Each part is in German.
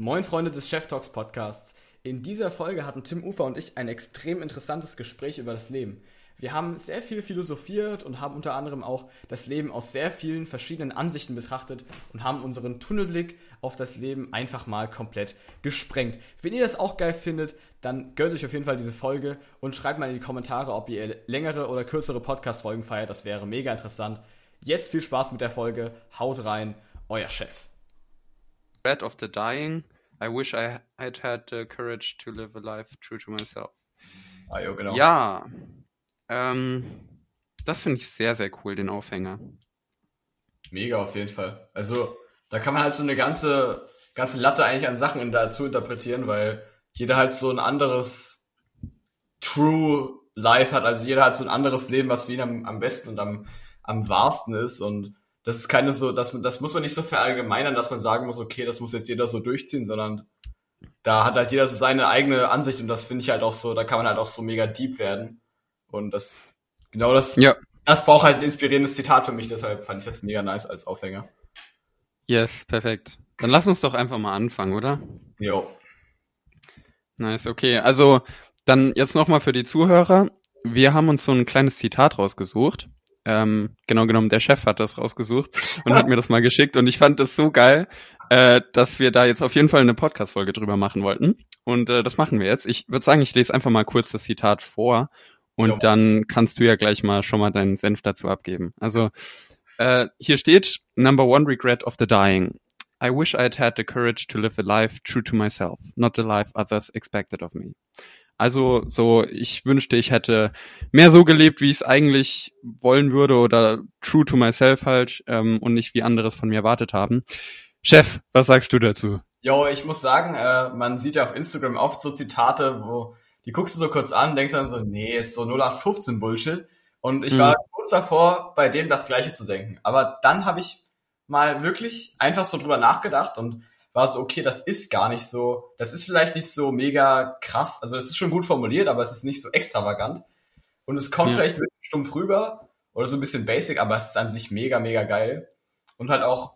Moin Freunde des Chef Talks Podcasts. In dieser Folge hatten Tim Ufer und ich ein extrem interessantes Gespräch über das Leben. Wir haben sehr viel philosophiert und haben unter anderem auch das Leben aus sehr vielen verschiedenen Ansichten betrachtet und haben unseren Tunnelblick auf das Leben einfach mal komplett gesprengt. Wenn ihr das auch geil findet, dann gönnt euch auf jeden Fall diese Folge und schreibt mal in die Kommentare, ob ihr längere oder kürzere Podcast-Folgen feiert. Das wäre mega interessant. Jetzt viel Spaß mit der Folge. Haut rein, euer Chef. Bread of the Dying. I wish I had had the courage to live a life true to myself. Ah, jo, genau. Ja, ähm, das finde ich sehr, sehr cool, den Aufhänger. Mega auf jeden Fall. Also, da kann man halt so eine ganze, ganze Latte eigentlich an Sachen dazu interpretieren, weil jeder halt so ein anderes True Life hat. Also jeder hat so ein anderes Leben, was für ihn am, am besten und am, am wahrsten ist. Und das ist keine so, das, das muss man nicht so verallgemeinern, dass man sagen muss, okay, das muss jetzt jeder so durchziehen, sondern da hat halt jeder so seine eigene Ansicht und das finde ich halt auch so, da kann man halt auch so mega deep werden. Und das, genau das, Ja, das braucht halt ein inspirierendes Zitat für mich, deshalb fand ich das mega nice als Aufhänger. yes, perfekt. Dann lass uns doch einfach mal anfangen, oder? Jo. Nice, okay. Also dann jetzt nochmal für die Zuhörer. Wir haben uns so ein kleines Zitat rausgesucht. Ähm, genau genommen, der Chef hat das rausgesucht und hat mir das mal geschickt und ich fand das so geil, äh, dass wir da jetzt auf jeden Fall eine Podcast-Folge drüber machen wollten. Und äh, das machen wir jetzt. Ich würde sagen, ich lese einfach mal kurz das Zitat vor und Ja. dann kannst du ja gleich mal schon mal deinen Senf dazu abgeben. Also äh, hier steht Number one regret of the dying. I wish I had had the courage to live a life true to myself, not the life others expected of me. Also so, ich wünschte, ich hätte mehr so gelebt, wie ich es eigentlich wollen würde oder true to myself halt ähm, und nicht wie andere es von mir erwartet haben. Chef, was sagst du dazu? Jo, ich muss sagen, äh, man sieht ja auf Instagram oft so Zitate, wo die guckst du so kurz an, denkst dann so, nee, ist so 0815 Bullshit. Und ich Mhm. war kurz davor, bei dem das Gleiche zu denken. Aber dann habe ich mal wirklich einfach so drüber nachgedacht und war so, okay, das ist gar nicht so, das ist vielleicht nicht so mega krass. Also es ist schon gut formuliert, aber es ist nicht so extravagant. Und es kommt Ja. vielleicht ein bisschen stumpf rüber oder so ein bisschen basic, aber es ist an sich mega, mega geil. Und halt auch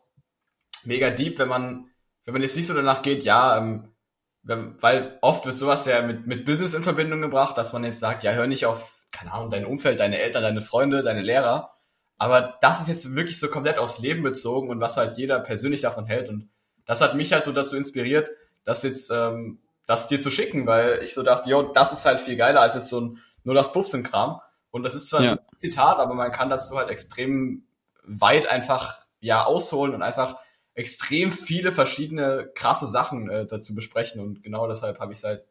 mega deep, wenn man, wenn man jetzt nicht so danach geht, ja, ähm, wenn, weil oft wird sowas ja mit, mit Business in Verbindung gebracht, dass man jetzt sagt, ja, hör nicht auf, keine Ahnung, dein Umfeld, deine Eltern, deine Freunde, deine Lehrer. Aber das ist jetzt wirklich so komplett aufs Leben bezogen und was halt jeder persönlich davon hält. Und das hat mich halt so dazu inspiriert, das jetzt, ähm, das dir zu schicken, weil ich so dachte, yo, das ist halt viel geiler als jetzt so ein 0815-Kram. Und das ist zwar Ja. ein Zitat, aber man kann dazu halt extrem weit einfach, ja, ausholen und einfach extrem viele verschiedene krasse Sachen äh, dazu besprechen und genau deshalb habe ich es halt,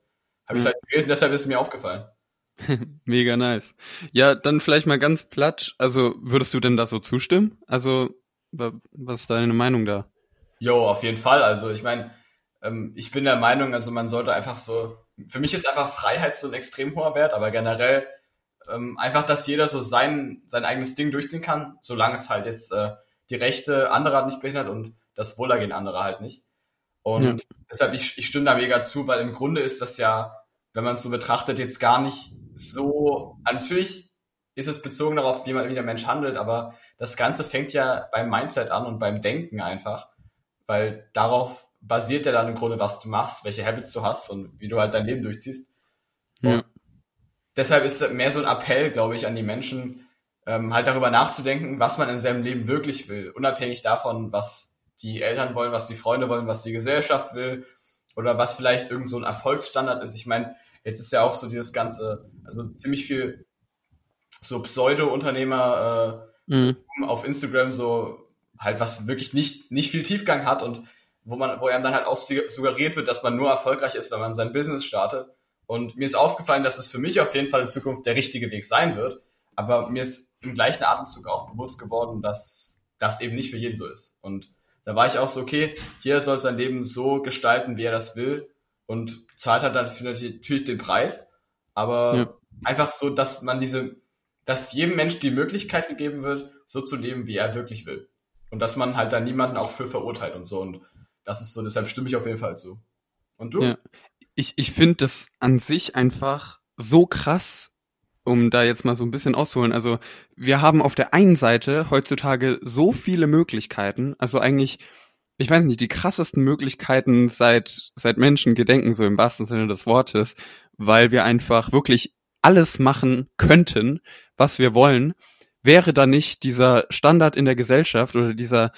habe ich Ja. halt gewählt und deshalb ist es mir aufgefallen. Mega nice. Ja, dann vielleicht mal ganz platt. Also würdest du denn da so zustimmen? Also wa- was ist deine Meinung da? Jo, auf jeden Fall. Also ich meine, ähm, ich bin der Meinung, also man sollte einfach so, für mich ist einfach Freiheit so ein extrem hoher Wert, aber generell ähm, einfach, dass jeder so sein, sein eigenes Ding durchziehen kann, solange es halt jetzt äh, die Rechte anderer nicht behindert und das Wohlergehen anderer halt nicht. Und Ja. deshalb, ich, ich stimme da mega zu, weil im Grunde ist das ja, wenn man es so betrachtet, jetzt gar nicht so, natürlich ist es bezogen darauf, wie man wie der Mensch handelt, aber das Ganze fängt ja beim Mindset an und beim Denken einfach, weil darauf basiert ja dann im Grunde, was du machst, welche Habits du hast und wie du halt dein Leben durchziehst. Ja. Deshalb ist es mehr so ein Appell, glaube ich, an die Menschen, ähm, halt darüber nachzudenken, was man in seinem Leben wirklich will, unabhängig davon, was die Eltern wollen, was die Freunde wollen, was die Gesellschaft will oder was vielleicht irgend so ein Erfolgsstandard ist. Ich meine, jetzt ist ja auch so dieses ganze, also ziemlich viel so Pseudo-Unternehmer äh, Mhm. auf Instagram so halt was wirklich nicht nicht viel Tiefgang hat und wo man wo einem dann halt auch su- suggeriert wird, dass man nur erfolgreich ist, wenn man sein Business startet. Und mir ist aufgefallen, dass es für mich auf jeden Fall in Zukunft der richtige Weg sein wird. Aber mir ist im gleichen Atemzug auch bewusst geworden, dass das eben nicht für jeden so ist. Und da war ich auch so, okay, jeder soll sein Leben so gestalten, wie er das will und zahlt halt dafür natürlich den Preis. Aber Ja. einfach so, dass man diese, dass jedem Mensch die Möglichkeit gegeben wird, so zu leben, wie er wirklich will. Und dass man halt dann niemanden auch für verurteilt und so. Und das ist so, deshalb stimme ich auf jeden Fall zu. Und du? Ja. Ich, ich finde das an sich einfach so krass, um da jetzt mal so ein bisschen auszuholen. Also wir haben auf der einen Seite heutzutage so viele Möglichkeiten. Also eigentlich, ich weiß nicht, die krassesten Möglichkeiten seit, seit Menschen gedenken, so im wahrsten Sinne des Wortes, weil wir einfach wirklich alles machen könnten, was wir wollen, wäre da nicht dieser Standard in der Gesellschaft oder dieser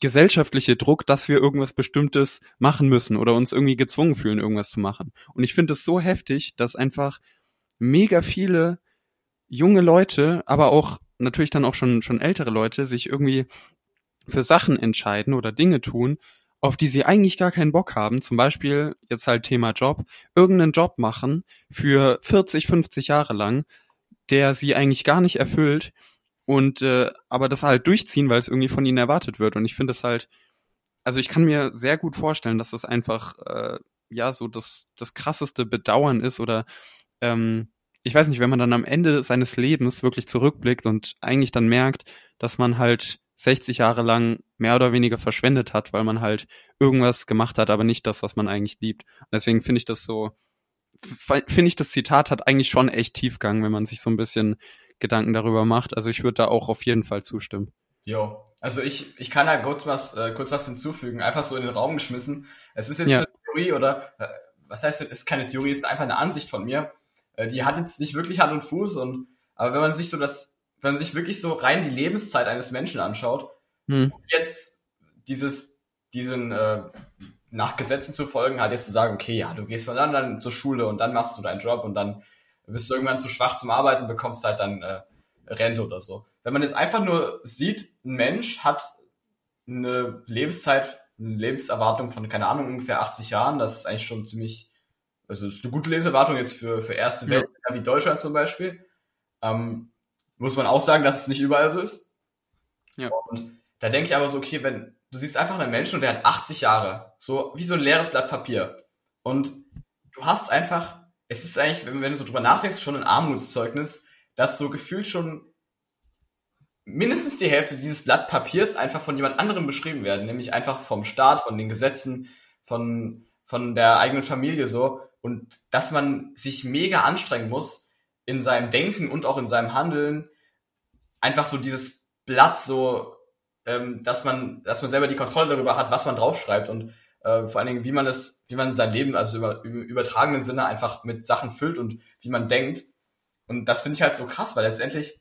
gesellschaftliche Druck, dass wir irgendwas Bestimmtes machen müssen oder uns irgendwie gezwungen fühlen, irgendwas zu machen. Und ich finde es so heftig, dass einfach mega viele junge Leute, aber auch natürlich dann auch schon, schon ältere Leute sich irgendwie für Sachen entscheiden oder Dinge tun, auf die sie eigentlich gar keinen Bock haben, zum Beispiel jetzt halt Thema Job, irgendeinen Job machen für 40, 50 Jahre lang, der sie eigentlich gar nicht erfüllt und äh, aber das halt durchziehen, weil es irgendwie von ihnen erwartet wird. Und ich finde es halt, also ich kann mir sehr gut vorstellen, dass das einfach äh, ja so das, das krasseste Bedauern ist oder ähm, ich weiß nicht, wenn man dann am Ende seines Lebens wirklich zurückblickt und eigentlich dann merkt, dass man halt 60 Jahre lang mehr oder weniger verschwendet hat, weil man halt irgendwas gemacht hat, aber nicht das, was man eigentlich liebt. Und deswegen finde ich das so, finde ich, das Zitat hat eigentlich schon echt Tiefgang, wenn man sich so ein bisschen Gedanken darüber macht. Also ich würde da auch auf jeden Fall zustimmen. Jo, also ich, ich kann da kurz was, äh, kurz was hinzufügen, einfach so in den Raum geschmissen. Es ist jetzt ja. eine Theorie oder, äh, was heißt, es ist keine Theorie, es ist einfach eine Ansicht von mir. Äh, die hat jetzt nicht wirklich Hand und Fuß und, aber wenn man sich so das wenn man sich wirklich so rein die Lebenszeit eines Menschen anschaut, hm. jetzt dieses, diesen äh, nach Gesetzen zu folgen, halt jetzt zu sagen, okay, ja, du gehst von dann, dann zur Schule und dann machst du deinen Job und dann bist du irgendwann zu schwach zum Arbeiten, bekommst halt dann äh, Rente oder so. Wenn man jetzt einfach nur sieht, ein Mensch hat eine Lebenszeit, eine Lebenserwartung von, keine Ahnung, ungefähr 80 Jahren, das ist eigentlich schon ziemlich, also ist eine gute Lebenserwartung jetzt für, für erste Welt, ja. wie Deutschland zum Beispiel. Ähm, muss man auch sagen, dass es nicht überall so ist. Ja. Und da denke ich aber so, okay, wenn du siehst einfach einen Menschen und der hat 80 Jahre, so wie so ein leeres Blatt Papier. Und du hast einfach, es ist eigentlich, wenn, wenn du so drüber nachdenkst, schon ein Armutszeugnis, dass so gefühlt schon mindestens die Hälfte dieses Blatt Papiers einfach von jemand anderem beschrieben werden, nämlich einfach vom Staat, von den Gesetzen, von, von der eigenen Familie so. Und dass man sich mega anstrengen muss, in seinem Denken und auch in seinem Handeln einfach so dieses Blatt so, ähm, dass man, dass man selber die Kontrolle darüber hat, was man draufschreibt und äh, vor allen Dingen, wie man das, wie man sein Leben, also über, im übertragenen Sinne einfach mit Sachen füllt und wie man denkt. Und das finde ich halt so krass, weil letztendlich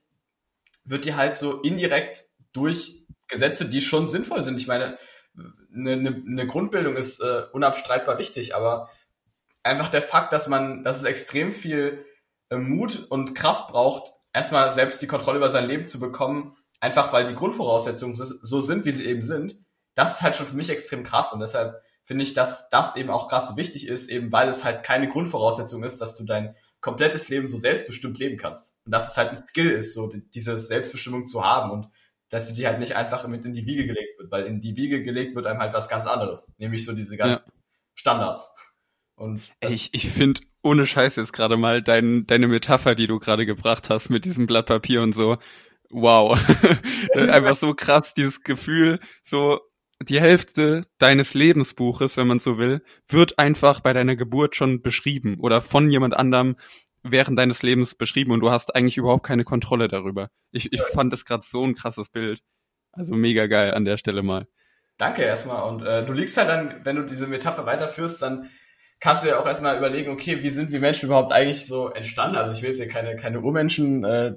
wird dir halt so indirekt durch Gesetze, die schon sinnvoll sind. Ich meine, eine, eine, eine Grundbildung ist äh, unabstreitbar wichtig, aber einfach der Fakt, dass man, dass es extrem viel äh, Mut und Kraft braucht, erstmal selbst die Kontrolle über sein Leben zu bekommen, einfach weil die Grundvoraussetzungen so sind, wie sie eben sind, das ist halt schon für mich extrem krass und deshalb finde ich, dass das eben auch gerade so wichtig ist, eben weil es halt keine Grundvoraussetzung ist, dass du dein komplettes Leben so selbstbestimmt leben kannst. Und dass es halt ein Skill ist, so diese Selbstbestimmung zu haben und dass sie dir halt nicht einfach mit in die Wiege gelegt wird, weil in die Wiege gelegt wird einem halt was ganz anderes, nämlich so diese ganzen ja. Standards. Und ich, ich finde ohne Scheiß jetzt gerade mal dein, deine Metapher, die du gerade gebracht hast mit diesem Blatt Papier und so. Wow. Einfach so krass, dieses Gefühl, so die Hälfte deines Lebensbuches, wenn man so will, wird einfach bei deiner Geburt schon beschrieben oder von jemand anderem während deines Lebens beschrieben und du hast eigentlich überhaupt keine Kontrolle darüber. Ich, ich fand das gerade so ein krasses Bild. Also mega geil an der Stelle mal. Danke erstmal. Und äh, du liegst halt dann, wenn du diese Metapher weiterführst, dann kannst du ja auch erstmal überlegen, okay, wie sind wir Menschen überhaupt eigentlich so entstanden? Also ich will jetzt hier keine, keine Urmenschen äh,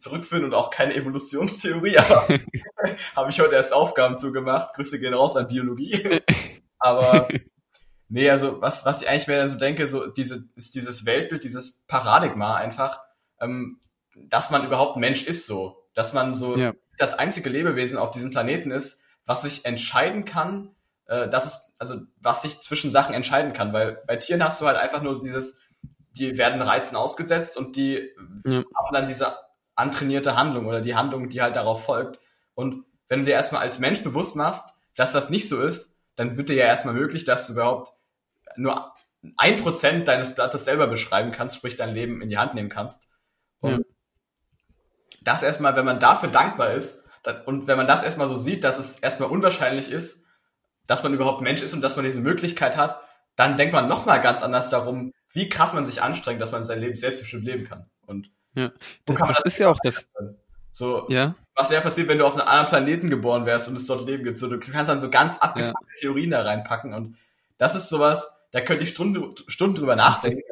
zurückführen und auch keine Evolutionstheorie, aber habe ich heute erst Aufgaben zugemacht. Grüße gehen raus an Biologie. aber nee, also was, was ich eigentlich mehr so denke, so diese, ist dieses Weltbild, dieses Paradigma einfach, ähm, dass man überhaupt Mensch ist so. Dass man so ja. das einzige Lebewesen auf diesem Planeten ist, was sich entscheiden kann, äh, das ist, also was sich zwischen Sachen entscheiden kann, weil bei Tieren hast du halt einfach nur dieses, die werden Reizen ausgesetzt und die ja. haben dann diese antrainierte Handlung oder die Handlung, die halt darauf folgt. Und wenn du dir erstmal als Mensch bewusst machst, dass das nicht so ist, dann wird dir ja erstmal möglich, dass du überhaupt nur ein Prozent deines Blattes selber beschreiben kannst, sprich dein Leben in die Hand nehmen kannst. Und ja. das erstmal, wenn man dafür dankbar ist, und wenn man das erstmal so sieht, dass es erstmal unwahrscheinlich ist, dass man überhaupt Mensch ist und dass man diese Möglichkeit hat, dann denkt man nochmal ganz anders darum, wie krass man sich anstrengt, dass man sein Leben selbstbestimmt leben kann. Und ja, das, das ist ja auch das. So, Ja, was wäre passiert, wenn du auf einem anderen Planeten geboren wärst und es dort Leben gibt? So, du kannst dann so ganz abgefahrene Theorien da reinpacken und das ist sowas, da könnte ich Stunden, Stunden drüber nachdenken.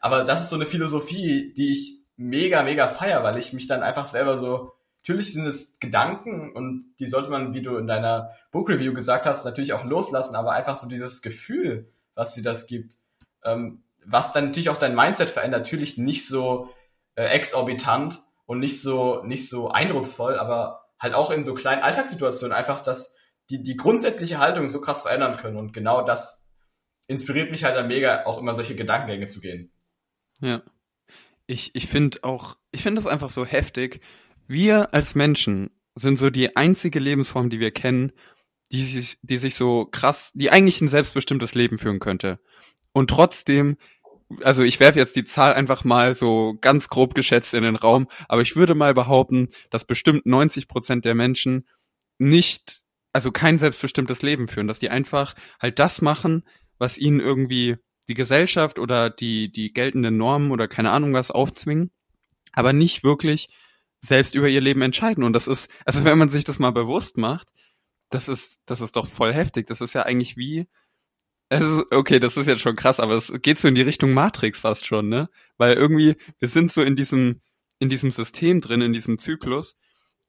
Aber das ist so eine Philosophie, die ich mega, mega feier, weil ich mich dann einfach selber so, natürlich sind es Gedanken und die sollte man, wie du in deiner Book Review gesagt hast, natürlich auch loslassen, aber einfach so dieses Gefühl, was sie das gibt, ähm, was dann natürlich auch dein Mindset verändert, natürlich nicht so äh, exorbitant und nicht so, nicht so eindrucksvoll, aber halt auch in so kleinen Alltagssituationen einfach, dass die, die grundsätzliche Haltung so krass verändern können und genau das inspiriert mich halt dann mega, auch immer solche Gedankengänge zu gehen. ja. Ich, ich finde auch, ich finde das einfach so heftig. Wir als Menschen sind so die einzige Lebensform, die wir kennen, die sich, die sich so krass, die eigentlich ein selbstbestimmtes Leben führen könnte. Und trotzdem, also ich werfe jetzt die Zahl einfach mal so ganz grob geschätzt in den Raum, aber ich würde mal behaupten, dass bestimmt 90 Prozent der Menschen nicht, also kein selbstbestimmtes Leben führen, dass die einfach halt das machen, was ihnen irgendwie die Gesellschaft oder die, die geltenden Normen oder keine Ahnung was aufzwingen, aber nicht wirklich selbst über ihr Leben entscheiden. Und das ist, also wenn man sich das mal bewusst macht, das ist, das ist doch voll heftig. Das ist ja eigentlich wie, ist, okay, das ist jetzt schon krass, aber es geht so in die Richtung Matrix fast schon, ne? Weil irgendwie, wir sind so in diesem, in diesem System drin, in diesem Zyklus.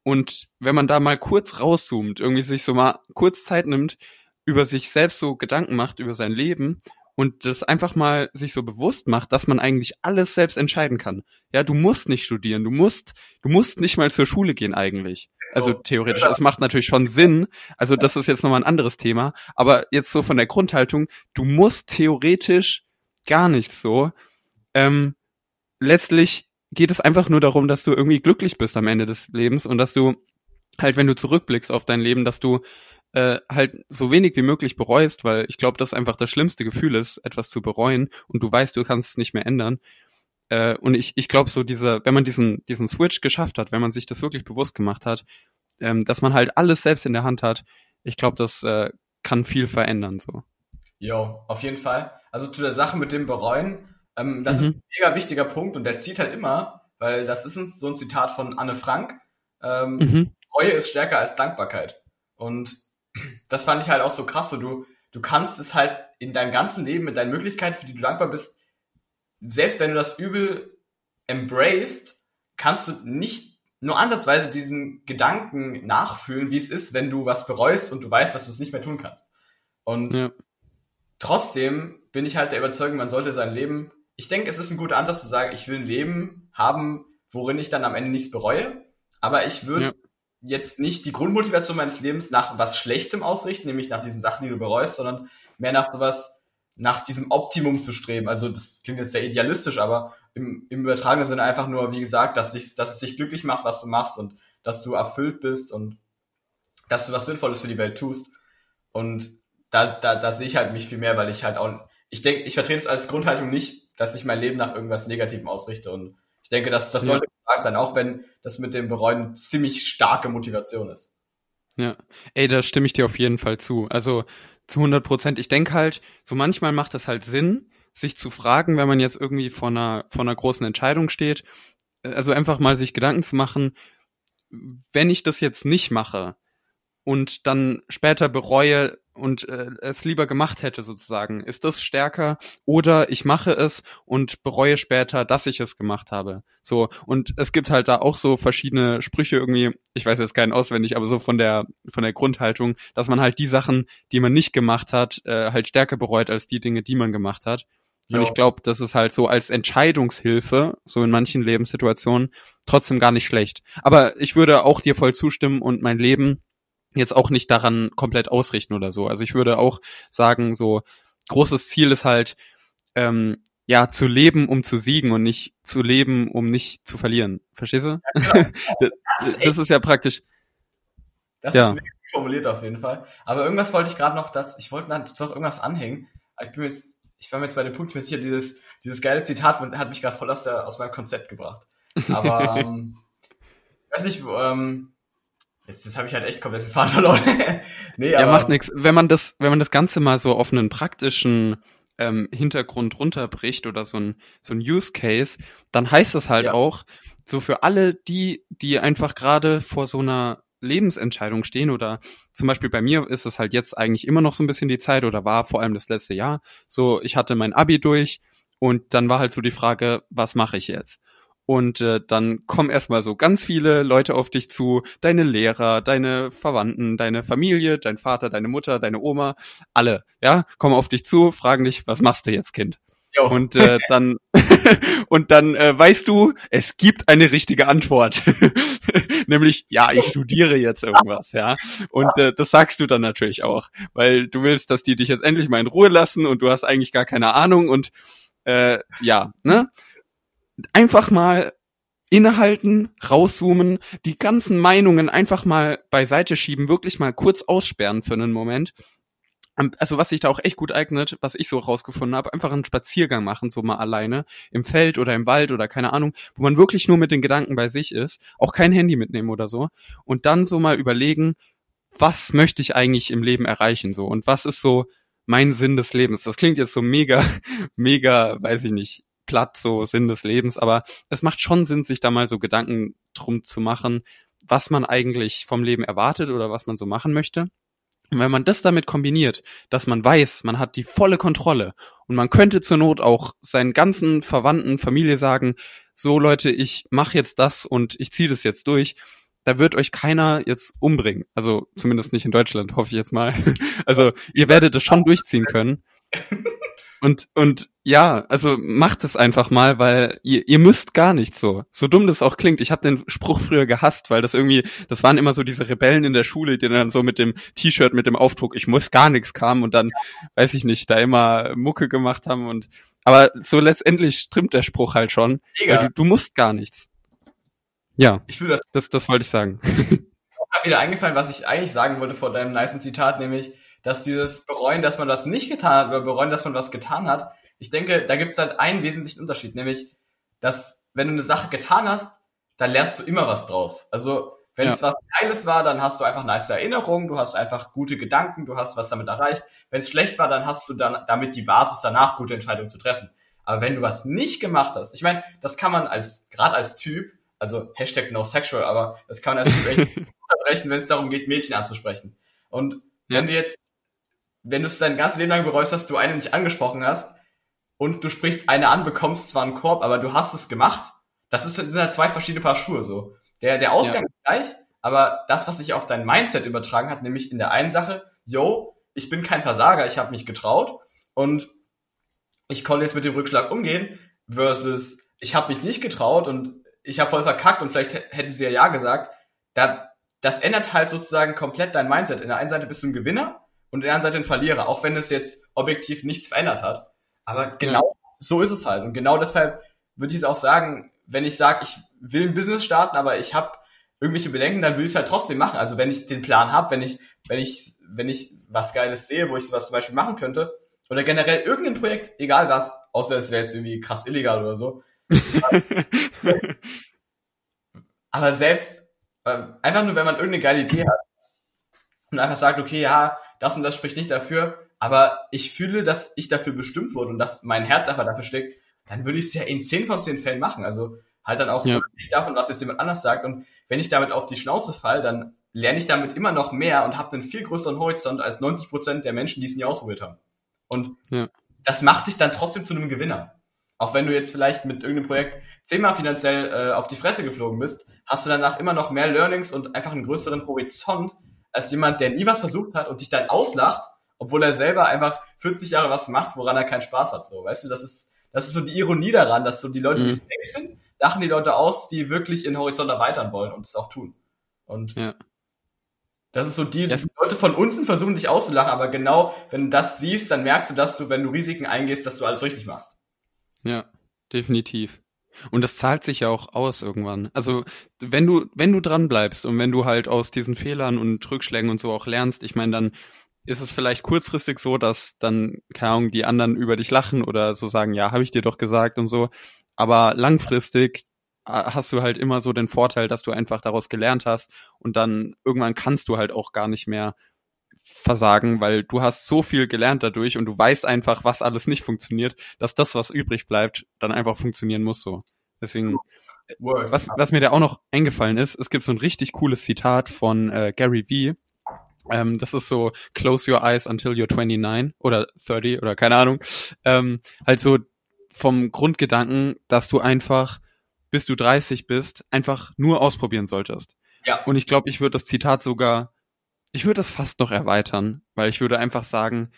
Und wenn man da mal kurz rauszoomt, irgendwie sich so mal kurz Zeit nimmt, über sich selbst so Gedanken macht, über sein Leben und das einfach mal sich so bewusst macht, dass man eigentlich alles selbst entscheiden kann. Ja, du musst nicht studieren, du musst, du musst nicht mal zur Schule gehen eigentlich. Also So. theoretisch, es macht natürlich schon Sinn. Also das ist jetzt nochmal ein anderes Thema. Aber jetzt so von der Grundhaltung, du musst theoretisch gar nichts so. Ähm, letztlich geht es einfach nur darum, dass du irgendwie glücklich bist am Ende des Lebens und dass du halt, wenn du zurückblickst auf dein Leben, dass du äh, halt so wenig wie möglich bereust, weil ich glaube, das einfach das schlimmste Gefühl ist, etwas zu bereuen und du weißt, du kannst es nicht mehr ändern. Äh, und ich, ich glaube so diese, wenn man diesen, diesen Switch geschafft hat, wenn man sich das wirklich bewusst gemacht hat, ähm, dass man halt alles selbst in der Hand hat, ich glaube, das äh, kann viel verändern so. Jo, auf jeden Fall. Also zu der Sache mit dem Bereuen, ähm, das ist Mhm. ein mega wichtiger Punkt und der zieht halt immer, weil das ist ein, so ein Zitat von Anne Frank. Ähm, Mhm. Reue ist stärker als Dankbarkeit. Und das fand ich halt auch so krass. So, du, du kannst es halt in deinem ganzen Leben, mit deinen Möglichkeiten, für die du dankbar bist, selbst wenn du das Übel embraced, kannst du nicht nur ansatzweise diesen Gedanken nachfühlen, wie es ist, wenn du was bereust und du weißt, dass du es nicht mehr tun kannst. Und Ja. trotzdem bin ich halt der Überzeugung, man sollte sein Leben, ich denke, es ist ein guter Ansatz zu sagen, ich will ein Leben haben, worin ich dann am Ende nichts bereue, aber ich würde Ja. Jetzt nicht die Grundmotivation meines Lebens nach was Schlechtem ausrichten, nämlich nach diesen Sachen, die du bereust, sondern mehr nach sowas, nach diesem Optimum zu streben. Also das klingt jetzt sehr idealistisch, aber im, im übertragenen Sinne einfach nur, wie gesagt, dass, dich, dass es dich glücklich macht, was du machst und dass du erfüllt bist und dass du was Sinnvolles für die Welt tust. Und da, da, da sehe ich halt mich viel mehr, weil ich halt auch, ich denke, ich vertrete es als Grundhaltung nicht, dass ich mein Leben nach irgendwas Negativem ausrichte. Und ich denke, das Ja. sollte gesagt sein, auch wenn das mit dem Bereuen ziemlich starke Motivation ist. Ja, ey, da stimme ich dir auf jeden Fall zu. Also zu 100 Prozent. Ich denke halt, so manchmal macht es halt Sinn, sich zu fragen, wenn man jetzt irgendwie vor einer, vor einer großen Entscheidung steht, äh, also einfach mal sich Gedanken zu machen, wenn ich das jetzt nicht mache und dann später bereue und äh, es lieber gemacht hätte sozusagen, ist das stärker oder ich mache es und bereue später, dass ich es gemacht habe. So und es gibt halt da auch so verschiedene Sprüche irgendwie, ich weiß jetzt keinen auswendig, aber so von der von der Grundhaltung, dass man halt die Sachen, die man nicht gemacht hat, äh, halt stärker bereut als die Dinge, die man gemacht hat. Und Jo. ich glaube, das ist halt so als Entscheidungshilfe, so in manchen Lebenssituationen, trotzdem gar nicht schlecht. Aber ich würde auch dir voll zustimmen und mein Leben jetzt auch nicht daran komplett ausrichten oder so. Also ich würde auch sagen, so großes Ziel ist halt, ähm, ja, zu leben, um zu siegen und nicht zu leben, um nicht zu verlieren. Verstehst du? Genau. das, ist das ist ja praktisch. Das Ja. ist gut formuliert auf jeden Fall. Aber irgendwas wollte ich gerade noch, das, ich wollte noch irgendwas anhängen. Ich bin mir jetzt, ich war mir jetzt bei dem Punkt nicht mehr sicher, dieses, dieses geile Zitat hat mich gerade voll aus, der, aus meinem Konzept gebracht. Aber, ähm, ich weiß nicht, ähm, jetzt, jetzt habe ich halt echt komplett den Faden verloren. nee, Ja, aber, macht nichts. Wenn man das, wenn man das Ganze mal so auf einen praktischen ähm, Hintergrund runterbricht oder so ein, so ein Use Case, dann heißt das halt Ja. auch, so für alle die, die einfach gerade vor so einer Lebensentscheidung stehen oder zum Beispiel bei mir ist es halt jetzt eigentlich immer noch so ein bisschen die Zeit oder war vor allem das letzte Jahr. So, ich hatte mein Abi durch und dann war halt so die Frage, was mache ich jetzt? Und äh, dann kommen erstmal so ganz viele Leute auf dich zu, deine Lehrer, deine Verwandten, deine Familie, dein Vater, deine Mutter, deine Oma, alle, ja, kommen auf dich zu, fragen dich, was machst du jetzt, Kind? Jo. Und äh, dann und dann äh, weißt du, es gibt eine richtige Antwort, nämlich ja, ich studiere jetzt irgendwas, ja. Und äh, das sagst du dann natürlich auch, weil du willst, dass die dich jetzt endlich mal in Ruhe lassen und du hast eigentlich gar keine Ahnung und äh, ja, ne? Einfach mal innehalten, rauszoomen, die ganzen Meinungen einfach mal beiseite schieben, wirklich mal kurz aussperren für einen Moment. Am- Also was sich da auch echt gut eignet, was ich so rausgefunden habe, einfach einen Spaziergang machen, so mal alleine, im Feld oder im Wald oder keine Ahnung, wo man wirklich nur mit den Gedanken bei sich ist, auch kein Handy mitnehmen oder so, und dann so mal überlegen, was möchte ich eigentlich im Leben erreichen so und was ist so mein Sinn des Lebens. Das klingt jetzt so mega, mega, weiß ich nicht, platt, so Sinn des Lebens, aber es macht schon Sinn, sich da mal so Gedanken drum zu machen, was man eigentlich vom Leben erwartet oder was man so machen möchte. Und wenn man das damit kombiniert, dass man weiß, man hat die volle Kontrolle und man könnte zur Not auch seinen ganzen Verwandten, Familie sagen, so Leute, ich mache jetzt das und ich ziehe das jetzt durch, da wird euch keiner jetzt umbringen. Also zumindest nicht in Deutschland, hoffe ich jetzt mal. Also ihr werdet es schon durchziehen können. Und, und ja, also macht es einfach mal, weil ihr, ihr müsst gar nicht so. So dumm das auch klingt. Ich habe den Spruch früher gehasst, weil das irgendwie, das waren immer so diese Rebellen in der Schule, die dann so mit dem T-Shirt, mit dem Aufdruck, ich muss gar nichts kamen und dann, weiß ich nicht, da immer Mucke gemacht haben und aber so letztendlich stimmt der Spruch halt schon. Du, du musst gar nichts. Ja, Ich fühle das das, das wollte ich sagen. gerade wieder eingefallen, was ich eigentlich sagen wollte vor deinem nicen Zitat, nämlich, dass dieses Bereuen, dass man das nicht getan hat oder bereuen, dass man was getan hat, ich denke, da gibt es halt einen wesentlichen Unterschied, nämlich, dass wenn du eine Sache getan hast, dann lernst du immer was draus. Also, wenn Ja. es was Geiles war, dann hast du einfach nice Erinnerungen, du hast einfach gute Gedanken, du hast was damit erreicht. Wenn es schlecht war, dann hast du dann damit die Basis danach, gute Entscheidungen zu treffen. Aber wenn du was nicht gemacht hast, ich meine, das kann man als, gerade als Typ, also Hashtag no sexual, aber das kann man als Typ echt unterbrechen, wenn es darum geht, Mädchen anzusprechen. Und Ja. wenn du jetzt, wenn du es dein ganzes Leben lang bereust, dass du eine nicht angesprochen hast und du sprichst eine an, bekommst zwar einen Korb, aber du hast es gemacht, das ist, sind halt zwei verschiedene Paar Schuhe so. Der, der Ausgang Ja. ist gleich, aber das, was sich auf dein Mindset übertragen hat, nämlich in der einen Sache, yo, ich bin kein Versager, ich habe mich getraut und ich konnte jetzt mit dem Rückschlag umgehen, versus ich habe mich nicht getraut und ich habe voll verkackt und vielleicht hätte sie ja ja gesagt, da, das ändert halt sozusagen komplett dein Mindset. In der einen Seite bist du ein Gewinner und der anderen Seite ein Verlierer, auch wenn es jetzt objektiv nichts verändert hat. Aber genau so ist es halt. Und genau deshalb würde ich es auch sagen, wenn ich sage, ich will ein Business starten, aber ich habe irgendwelche Bedenken, dann will ich es halt trotzdem machen. Also wenn ich den Plan habe, wenn ich, wenn ich, wenn ich was Geiles sehe, wo ich was zum Beispiel machen könnte, oder generell irgendein Projekt, egal was, außer es wäre jetzt irgendwie krass illegal oder so. Aber selbst, ähm, einfach nur, wenn man irgendeine geile Idee hat und einfach sagt, okay, ja, das und das spricht nicht dafür, aber ich fühle, dass ich dafür bestimmt wurde und dass mein Herz einfach dafür steckt, dann würde ich es ja in 10 von 10 Fällen machen. Also halt dann auch Ja. nicht davon, was jetzt jemand anders sagt. Und wenn ich damit auf die Schnauze fall, dann lerne ich damit immer noch mehr und habe einen viel größeren Horizont als 90 Prozent der Menschen, die es nie ausprobiert haben. Und Ja. das macht dich dann trotzdem zu einem Gewinner. Auch wenn du jetzt vielleicht mit irgendeinem Projekt zehnmal finanziell äh, auf die Fresse geflogen bist, hast du danach immer noch mehr Learnings und einfach einen größeren Horizont als jemand, der nie was versucht hat und dich dann auslacht, obwohl er selber einfach 40 Jahre was macht, woran er keinen Spaß hat. So, weißt du, das ist, das ist so die Ironie daran, dass so die Leute, die Mhm. safe sind, lachen die Leute aus, die wirklich ihren Horizont erweitern wollen und es auch tun. Und Ja. das ist so die, Yes. die Leute von unten versuchen dich auszulachen, aber genau, wenn du das siehst, dann merkst du, dass du, wenn du Risiken eingehst, dass du alles richtig machst. Ja, definitiv. Und das zahlt sich ja auch aus irgendwann. Also wenn du, wenn du dran bleibst und wenn du halt aus diesen Fehlern und Rückschlägen und so auch lernst, ich meine, dann ist es vielleicht kurzfristig so, dass dann, keine Ahnung, die anderen über dich lachen oder so sagen, ja, habe ich dir doch gesagt und so. Aber langfristig äh, hast du halt immer so den Vorteil, dass du einfach daraus gelernt hast und dann irgendwann kannst du halt auch gar nicht mehr versagen, weil du hast so viel gelernt dadurch und du weißt einfach, was alles nicht funktioniert, dass das, was übrig bleibt, dann einfach funktionieren muss so. Deswegen, was, was mir da auch noch eingefallen ist, es gibt so ein richtig cooles Zitat von äh, Gary Vee. Ähm, das ist so Close your eyes until you're 29 oder 30 oder keine Ahnung. Ähm, halt so vom Grundgedanken, dass du einfach, bis du 30 bist, einfach nur ausprobieren solltest. Ja. Und ich glaube, ich würde das Zitat sogar, ich würde es fast noch erweitern, weil ich würde einfach sagen,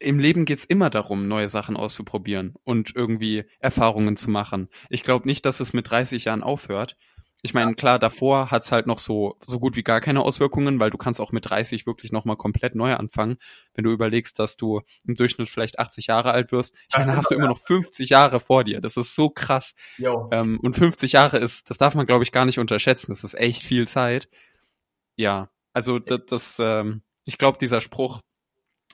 im Leben geht's immer darum, neue Sachen auszuprobieren und irgendwie Erfahrungen zu machen. Ich glaube nicht, dass es mit 30 Jahren aufhört. Ich meine, klar, davor hat's halt noch so so gut wie gar keine Auswirkungen, weil du kannst auch mit 30 wirklich noch mal komplett neu anfangen, wenn du überlegst, dass du im Durchschnitt vielleicht 80 Jahre alt wirst. Ich Das meine, hast du immer noch 50 Jahre vor dir. Das ist so krass. Ähm, und 50 Jahre ist, das darf man, glaube ich, gar nicht unterschätzen. Das ist echt viel Zeit. Ja, also das, das ähm, ich glaube, dieser Spruch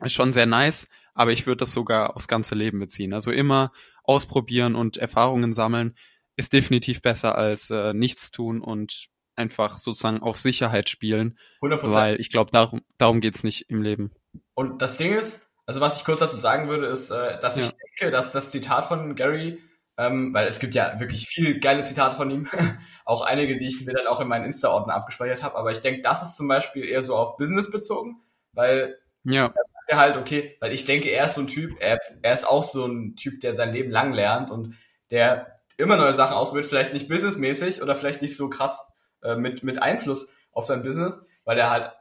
ist schon sehr nice, aber ich würde das sogar aufs ganze Leben beziehen. Also immer ausprobieren und Erfahrungen sammeln ist definitiv besser als äh, nichts tun und einfach sozusagen auf Sicherheit spielen, 100%. weil ich glaube, darum, darum geht's nicht im Leben. Und das Ding ist, also was ich kurz dazu sagen würde, ist, äh, dass ich Ja. denke, dass das Zitat von Gary, ähm, weil es gibt ja wirklich viel geile Zitate von ihm, auch einige, die ich mir dann auch in meinen Insta-Ordner abgespeichert habe, aber ich denke, das ist zum Beispiel eher so auf Business bezogen, weil Ja, er halt, okay, weil ich denke, er ist so ein Typ, er, er ist auch so ein Typ, der sein Leben lang lernt und der immer neue Sachen ausprobiert, vielleicht nicht businessmäßig oder vielleicht nicht so krass äh, mit, mit Einfluss auf sein Business, weil er halt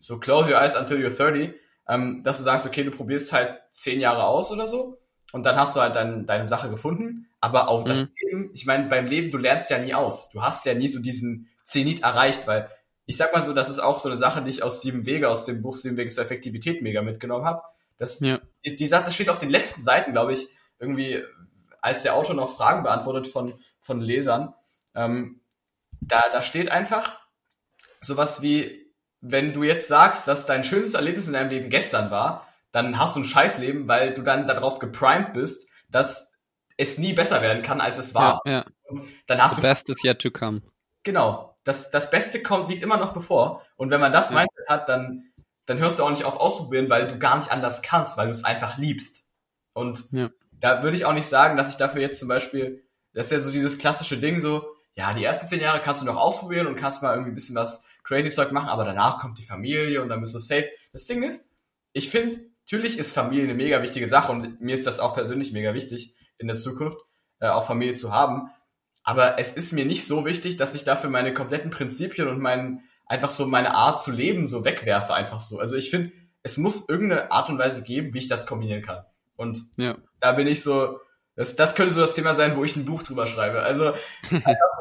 so close your eyes until you're 30, ähm, dass du sagst, okay, du probierst halt zehn Jahre aus oder so und dann hast du halt dein, deine Sache gefunden, aber auf das Mhm. Leben, ich meine, beim Leben, du lernst ja nie aus. Du hast ja nie so diesen Zenit erreicht, weil ich sag mal so, das ist auch so eine Sache, die ich aus Sieben Wege, aus dem Buch Sieben Wege zur Effektivität mega mitgenommen habe. Das, Ja. die, die Sache steht auf den letzten Seiten, glaube ich, irgendwie, als der Autor noch Fragen beantwortet von, von Lesern. Ähm, da, da steht einfach sowas wie, wenn du jetzt sagst, dass dein schönstes Erlebnis in deinem Leben gestern war, dann hast du ein Scheißleben, weil du dann darauf geprimed bist, dass es nie besser werden kann, als es war. ja, ja. Dann hast The du best is yet to come. Genau. Das, das Beste kommt, liegt immer noch bevor. Und wenn man das Ja. Mindset hat, dann, dann hörst du auch nicht auf ausprobieren, weil du gar nicht anders kannst, weil du es einfach liebst. Und Ja. da würde ich auch nicht sagen, dass ich dafür jetzt zum Beispiel, das ist ja so dieses klassische Ding so, ja, die ersten zehn Jahre kannst du noch ausprobieren und kannst mal irgendwie ein bisschen was crazy Zeug machen, aber danach kommt die Familie und dann bist du safe. Das Ding ist, ich finde, natürlich ist Familie eine mega wichtige Sache und mir ist das auch persönlich mega wichtig, in der Zukunft äh, auch Familie zu haben. Aber es ist mir nicht so wichtig, dass ich dafür meine kompletten Prinzipien und mein, einfach so meine Art zu leben so wegwerfe, einfach so. Also ich finde, es muss irgendeine Art und Weise geben, wie ich das kombinieren kann. Und Ja. da bin ich so, das, das könnte so das Thema sein, wo ich ein Buch drüber schreibe. Also,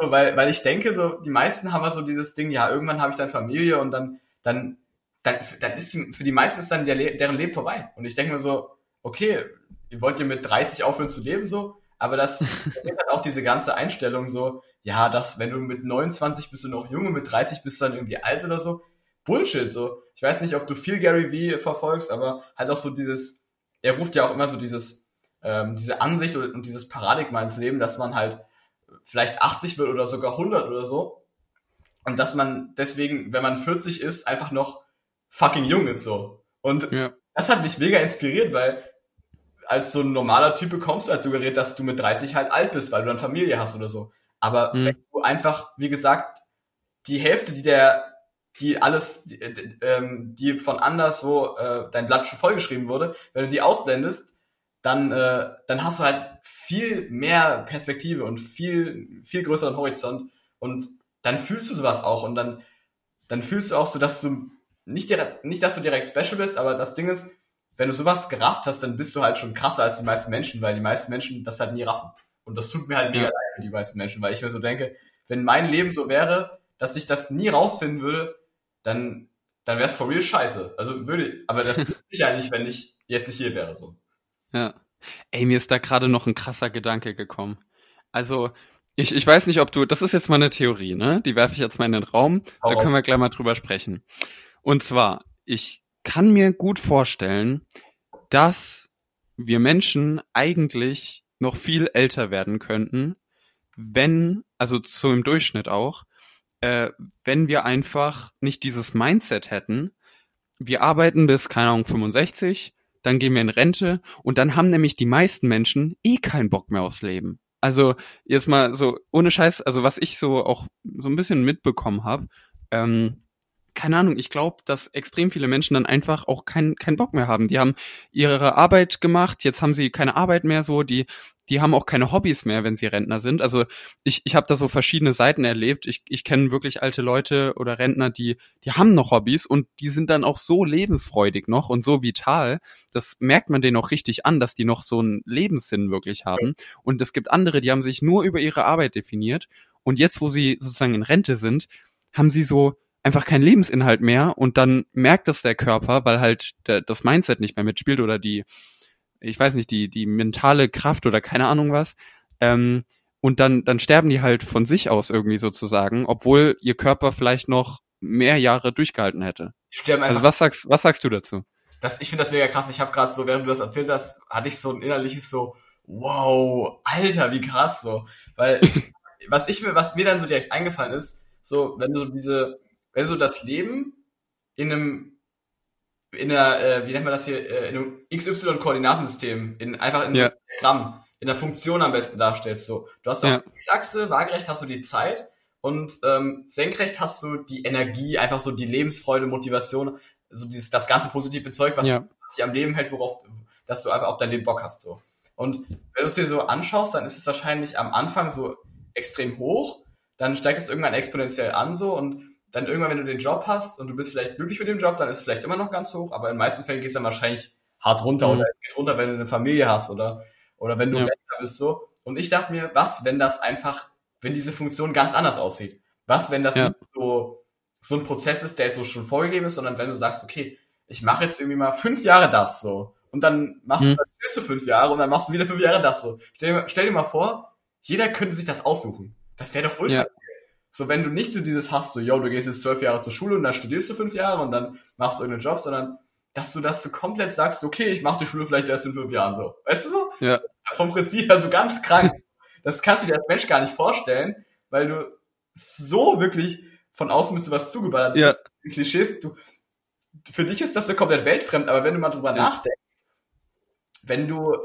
so, weil, weil ich denke, so, die meisten haben halt so dieses Ding, ja, irgendwann habe ich dann Familie und dann, dann, dann, dann ist die, für die meisten ist dann der, deren Leben vorbei. Und ich denke mir so, okay, ihr wollt ihr mit 30 aufhören zu leben, so, aber das halt auch diese ganze Einstellung so, ja, dass wenn du mit 29 bist du noch jung und mit 30 bist du dann irgendwie alt oder so. Bullshit, so. Ich weiß nicht, ob du viel Gary Vee verfolgst, aber halt auch so dieses, er ruft ja auch immer so dieses, ähm, diese Ansicht und, und dieses Paradigma ins Leben, dass man halt vielleicht 80 wird oder sogar 100 oder so. Und dass man deswegen, wenn man 40 ist, einfach noch fucking jung ist so. Und Ja. das hat mich mega inspiriert, weil als so ein normaler Typ bekommst du halt suggeriert, dass du mit 30 halt alt bist, weil du dann Familie hast oder so. Aber Mhm. wenn du einfach, wie gesagt, die Hälfte, die der, die alles, die, äh, ähm, die von anders so äh, dein Blatt schon vollgeschrieben wurde, wenn du die ausblendest, dann, äh, dann hast du halt viel mehr Perspektive und viel, viel größeren Horizont und dann fühlst du sowas auch und dann, dann fühlst du auch so, dass du nicht direkt, nicht, dass du direkt special bist, aber das Ding ist, wenn du sowas gerafft hast, dann bist du halt schon krasser als die meisten Menschen, weil die meisten Menschen das halt nie raffen. Und das tut mir halt mega Ja. leid für die meisten Menschen, weil ich mir so denke, wenn mein Leben so wäre, dass ich das nie rausfinden würde, dann, dann wäre es for real scheiße. Also würde, aber das würde ich ja nicht, wenn ich jetzt nicht hier wäre, so. Ja. Ey, mir ist da gerade noch ein krasser Gedanke gekommen. Also, ich, ich weiß nicht, ob du, das ist jetzt mal eine Theorie, ne? Die werfe ich jetzt mal in den Raum. Hau Da können wir gleich mal drüber sprechen. Und zwar, ich kann mir gut vorstellen, dass wir Menschen eigentlich noch viel älter werden könnten, wenn, also so im Durchschnitt auch, äh, wenn wir einfach nicht dieses Mindset hätten wir arbeiten bis, keine Ahnung, 65, dann gehen wir in Rente und dann haben nämlich die meisten Menschen eh keinen Bock mehr aufs Leben. Also jetzt mal so ohne Scheiß, also was ich so auch so ein bisschen mitbekommen habe, ähm, keine Ahnung, ich glaube, dass extrem viele Menschen dann einfach auch keinen keinen Bock mehr haben. Die haben ihre Arbeit gemacht, jetzt haben sie keine Arbeit mehr so, die die haben auch keine Hobbys mehr, wenn sie Rentner sind. Also ich, ich habe da so verschiedene Seiten erlebt. Ich, ich kenne wirklich alte Leute oder Rentner, die, die haben noch Hobbys und die sind dann auch so lebensfreudig noch und so vital. Das merkt man denen auch richtig an, dass die noch so einen Lebenssinn wirklich haben. Und es gibt andere, die haben sich nur über ihre Arbeit definiert. Und jetzt, wo sie sozusagen in Rente sind, haben sie so einfach keinen Lebensinhalt mehr und dann merkt das der Körper, weil halt der, das Mindset nicht mehr mitspielt oder die, ich weiß nicht, die, die mentale Kraft oder keine Ahnung was. Ähm, und dann, dann sterben die halt von sich aus irgendwie sozusagen, obwohl ihr Körper vielleicht noch mehr Jahre durchgehalten hätte. Sterben Also was sagst, was sagst du dazu? das, ich finde das mega krass. Ich habe gerade so, während du das erzählt hast, hatte ich so ein innerliches so, wow, Alter, wie krass so. Weil was ich mir, was mir dann so direkt eingefallen ist, so, wenn du diese, wenn du so das Leben in einem, in einer, äh, wie nennt man das hier, äh, in einem XY-Koordinatensystem, in einfach in so Ja. einem Diagramm, in der Funktion am besten darstellst. So, du hast auf Ja. der X-Achse, waagerecht hast du die Zeit und ähm, senkrecht hast du die Energie, einfach so die Lebensfreude, Motivation, so dieses das ganze positive Zeug, was, Ja. dich am Leben hält, worauf, dass du einfach auf dein Leben Bock hast. So. Und wenn du es dir so anschaust, dann ist es wahrscheinlich am Anfang so extrem hoch, dann steigt es irgendwann exponentiell an so und dann irgendwann, wenn du den Job hast und du bist vielleicht glücklich mit dem Job, dann ist es vielleicht immer noch ganz hoch, aber in den meisten Fällen geht es dann wahrscheinlich hart runter Mhm. oder es geht runter, wenn du eine Familie hast oder, oder wenn du Ja. Rentner bist so. Und ich dachte mir, was, wenn das einfach, wenn diese Funktion ganz anders aussieht? Was, wenn das Ja. nicht so, so ein Prozess ist, der jetzt so schon vorgegeben ist, sondern wenn du sagst, okay, ich mache jetzt irgendwie mal fünf Jahre das so und dann machst Mhm. du, dann bist du fünf Jahre und dann machst du wieder fünf Jahre das so. Stell dir, stell dir mal vor, jeder könnte sich das aussuchen. Das wäre doch ultra. Ja. So, wenn du nicht so dieses hast, so, yo, du gehst jetzt zwölf Jahre zur Schule und dann studierst du fünf Jahre und dann machst du irgendeinen Job, sondern dass du das so komplett sagst, okay, ich mache die Schule vielleicht erst in fünf Jahren so. Weißt du so? Ja. Vom Prinzip her so ganz krank. Das kannst du dir als Mensch gar nicht vorstellen, weil du so wirklich von außen mit sowas zugeballert Ja. Klischees, du, für dich ist das so komplett weltfremd, aber wenn du mal drüber Ja. nachdenkst, wenn du,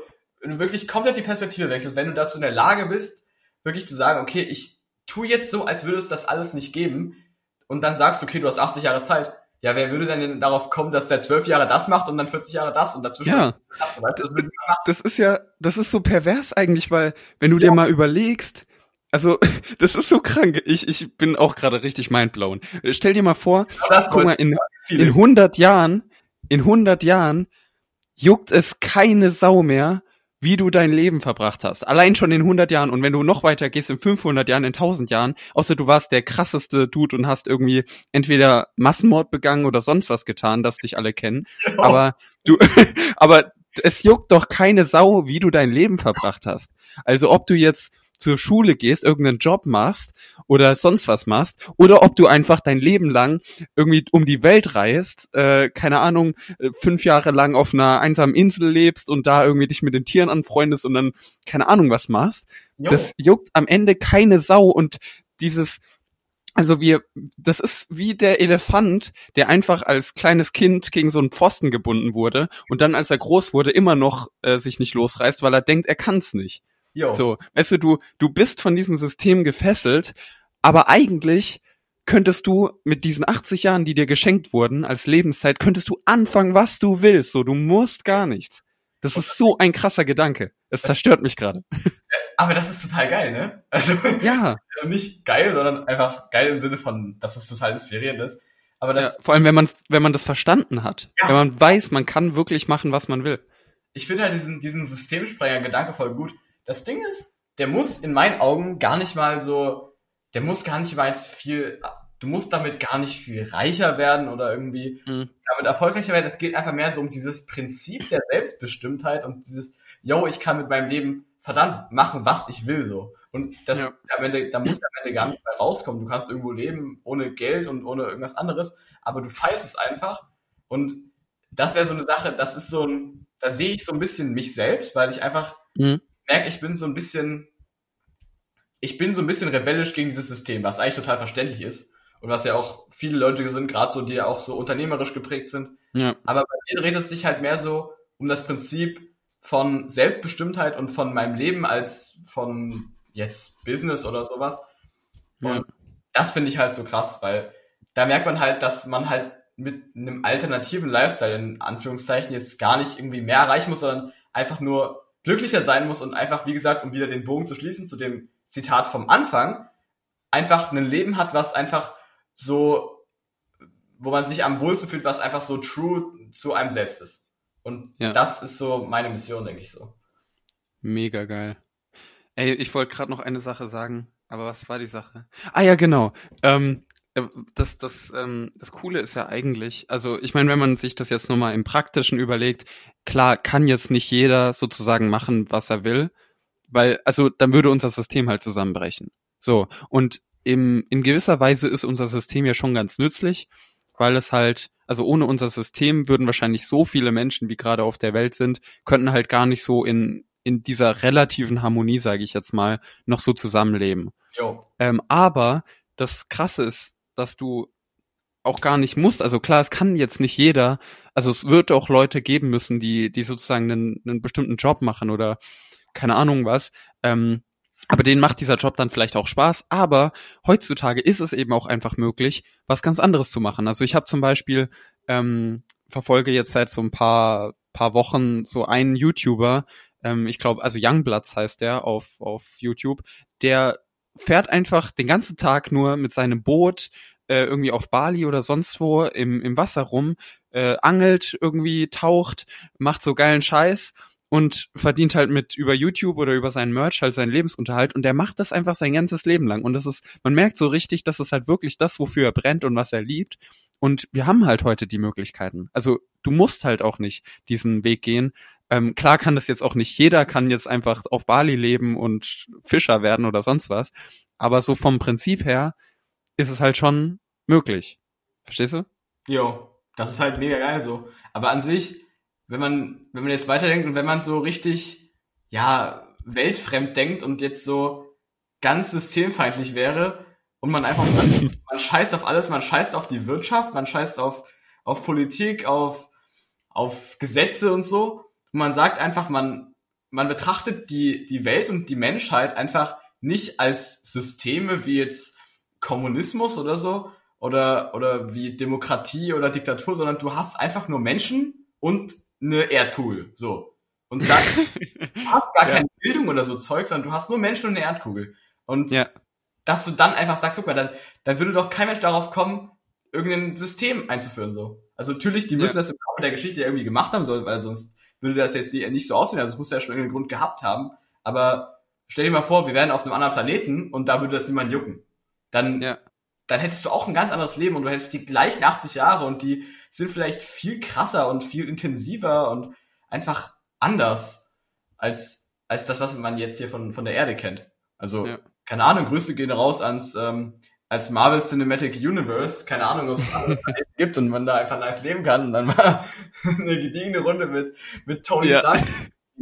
wenn du wirklich komplett die Perspektive wechselst, wenn du dazu in der Lage bist, wirklich zu sagen, okay, ich tu jetzt so, als würde es das alles nicht geben, und dann sagst, okay, du hast 80 Jahre Zeit, ja, wer würde denn darauf kommen, dass der 12 Jahre das macht und dann 40 Jahre das und dazwischen Ja. das, weißt du, das ist ja, das ist so pervers eigentlich, weil wenn du dir mal überlegst, also das ist so krank. Ich, ich bin auch gerade richtig mindblown. Stell dir mal vor, das guck mal, in, in 100 Jahren, in 100 Jahren juckt es keine Sau mehr, wie du dein Leben verbracht hast. Allein schon in 100 Jahren. Und wenn du noch weiter gehst, in 500 Jahren, in 1000 Jahren, außer du warst der krasseste Dude und hast irgendwie entweder Massenmord begangen oder sonst was getan, dass dich alle kennen. Aber du, aber es juckt doch keine Sau, wie du dein Leben verbracht hast. Also ob du jetzt zur Schule gehst, irgendeinen Job machst oder sonst was machst, oder ob du einfach dein Leben lang irgendwie um die Welt reist, äh, keine Ahnung, äh, fünf Jahre lang auf einer einsamen Insel lebst und da irgendwie dich mit den Tieren anfreundest und dann keine Ahnung was machst. Jo. Das juckt am Ende keine Sau und dieses also wir, das ist wie der Elefant, der einfach als kleines Kind gegen so einen Pfosten gebunden wurde und dann, als er groß wurde, immer noch äh, sich nicht losreißt, weil er denkt, er kann's nicht. Jo. So, weißt du, du, du bist von diesem System gefesselt, aber eigentlich könntest du mit diesen 80 Jahren, die dir geschenkt wurden als Lebenszeit, könntest du anfangen, was du willst. So, du musst gar nichts. Das ist so ein krasser Gedanke. Es zerstört mich gerade. Aber das ist total geil, ne? Also, Ja, also nicht geil, sondern einfach geil im Sinne von, dass es total inspirierend ist. Aber ja, das, vor allem wenn man wenn man das verstanden hat, Ja. wenn man weiß, man kann wirklich machen, was man will. ich finde halt diesen, diesen Systemsprenger-Gedanke voll gut. Das Ding ist, der muss in meinen Augen gar nicht mal so, der muss gar nicht mal jetzt viel, du musst damit gar nicht viel reicher werden oder irgendwie Mhm. damit erfolgreicher werden. Es geht einfach mehr so um dieses Prinzip der Selbstbestimmtheit und dieses, yo, ich kann mit meinem Leben verdammt machen, was ich will, so. Und das, Ja. am Ende, da muss am Ende gar nicht mehr rauskommen. Du kannst irgendwo leben ohne Geld und ohne irgendwas anderes, aber du feierst es einfach. Und das wäre so eine Sache, das ist so ein, da sehe ich so ein bisschen mich selbst, weil ich einfach Mhm. Merke, ich bin so ein bisschen, ich bin so ein bisschen rebellisch gegen dieses System, was eigentlich total verständlich ist. und was ja auch viele Leute sind, gerade so, die ja auch so unternehmerisch geprägt sind. Ja. Aber bei mir dreht es sich halt mehr so um das Prinzip von Selbstbestimmtheit und von meinem Leben als von jetzt Business oder sowas. Und Ja. das finde ich halt so krass, weil da merkt man halt, dass man halt mit einem alternativen Lifestyle in Anführungszeichen jetzt gar nicht irgendwie mehr erreichen muss, sondern einfach nur glücklicher sein muss und einfach, wie gesagt, um wieder den Bogen zu schließen zu dem Zitat vom Anfang, einfach ein Leben hat, was einfach so, wo man sich am wohlsten fühlt, was einfach so true zu einem selbst ist. Und Ja. das ist so meine Mission, denke ich so. Mega geil. Ey, ich wollte gerade noch eine Sache sagen, aber was war die Sache? Ah ja, genau. Ähm, äh, das, das, ähm, das Coole ist ja eigentlich, also ich meine, wenn man sich das jetzt nochmal im Praktischen überlegt, klar kann jetzt nicht jeder sozusagen machen, was er will, weil, also dann würde unser System halt zusammenbrechen. So, und im, in gewisser Weise ist unser System ja schon ganz nützlich, weil es halt, also ohne unser System würden wahrscheinlich so viele Menschen, wie gerade auf der Welt sind, könnten halt gar nicht so in, in dieser relativen Harmonie, sage ich jetzt mal, noch so zusammenleben. Jo. Ähm, aber das Krasse ist, dass du auch gar nicht musst. Also klar, es kann jetzt nicht jeder. Also es wird auch Leute geben müssen, die, die sozusagen einen, einen bestimmten Job machen oder keine Ahnung was. Ähm, aber denen macht dieser Job dann vielleicht auch Spaß. Aber heutzutage ist es eben auch einfach möglich, was ganz anderes zu machen. Also ich habe zum Beispiel ähm, verfolge jetzt seit so ein paar paar Wochen so einen YouTuber. Ähm, ich glaube, also Youngbloods heißt der auf auf YouTube. Der fährt einfach den ganzen Tag nur mit seinem Boot äh, irgendwie auf Bali oder sonst wo im, im Wasser rum, äh, angelt irgendwie, taucht, macht so geilen Scheiß und verdient halt mit über YouTube oder über seinen Merch halt seinen Lebensunterhalt und der macht das einfach sein ganzes Leben lang und das ist, man merkt so richtig, das ist halt wirklich das, wofür er brennt und was er liebt und wir haben halt heute die Möglichkeiten. Also du musst halt auch nicht diesen Weg gehen. Ähm, klar kann das jetzt auch nicht jeder, kann jetzt einfach auf Bali leben und Fischer werden oder sonst was, aber so vom Prinzip her ist es halt schon möglich. Verstehst du? Jo, das ist halt mega geil so. Aber an sich, wenn man, wenn man jetzt weiterdenkt und wenn man so richtig, ja, weltfremd denkt und jetzt so ganz systemfeindlich wäre und man einfach, man, man scheißt auf alles, man scheißt auf die Wirtschaft, man scheißt auf, auf Politik, auf, auf Gesetze und so. Und man sagt einfach, man, man betrachtet die, die Welt und die Menschheit einfach nicht als Systeme wie jetzt Kommunismus oder so oder, oder wie Demokratie oder Diktatur, sondern du hast einfach nur Menschen und eine Erdkugel. So. Und dann du hast gar Ja. keine Bildung oder so Zeug, sondern du hast nur Menschen und eine Erdkugel. Und Ja. dass du dann einfach sagst, guck mal, dann, dann würde doch kein Mensch darauf kommen, irgendein System einzuführen, so. Also natürlich, die müssen Ja. das im Laufe der Geschichte irgendwie gemacht haben, so, weil sonst würde das jetzt nicht so aussehen. Also es muss ja schon irgendeinen Grund gehabt haben. Aber stell dir mal vor, wir wären auf einem anderen Planeten und da würde das niemand jucken. Dann, Ja. dann hättest du auch ein ganz anderes Leben und du hättest die gleichen 80 Jahre und die sind vielleicht viel krasser und viel intensiver und einfach anders als, als das, was man jetzt hier von, von der Erde kennt. Also, Ja. keine Ahnung, Grüße gehen raus ans, ähm, als Marvel Cinematic Universe. Keine Ahnung, ob es andere gibt und man da einfach nice leben kann und dann mal eine gediegene Runde mit, mit Tony Ja. Stark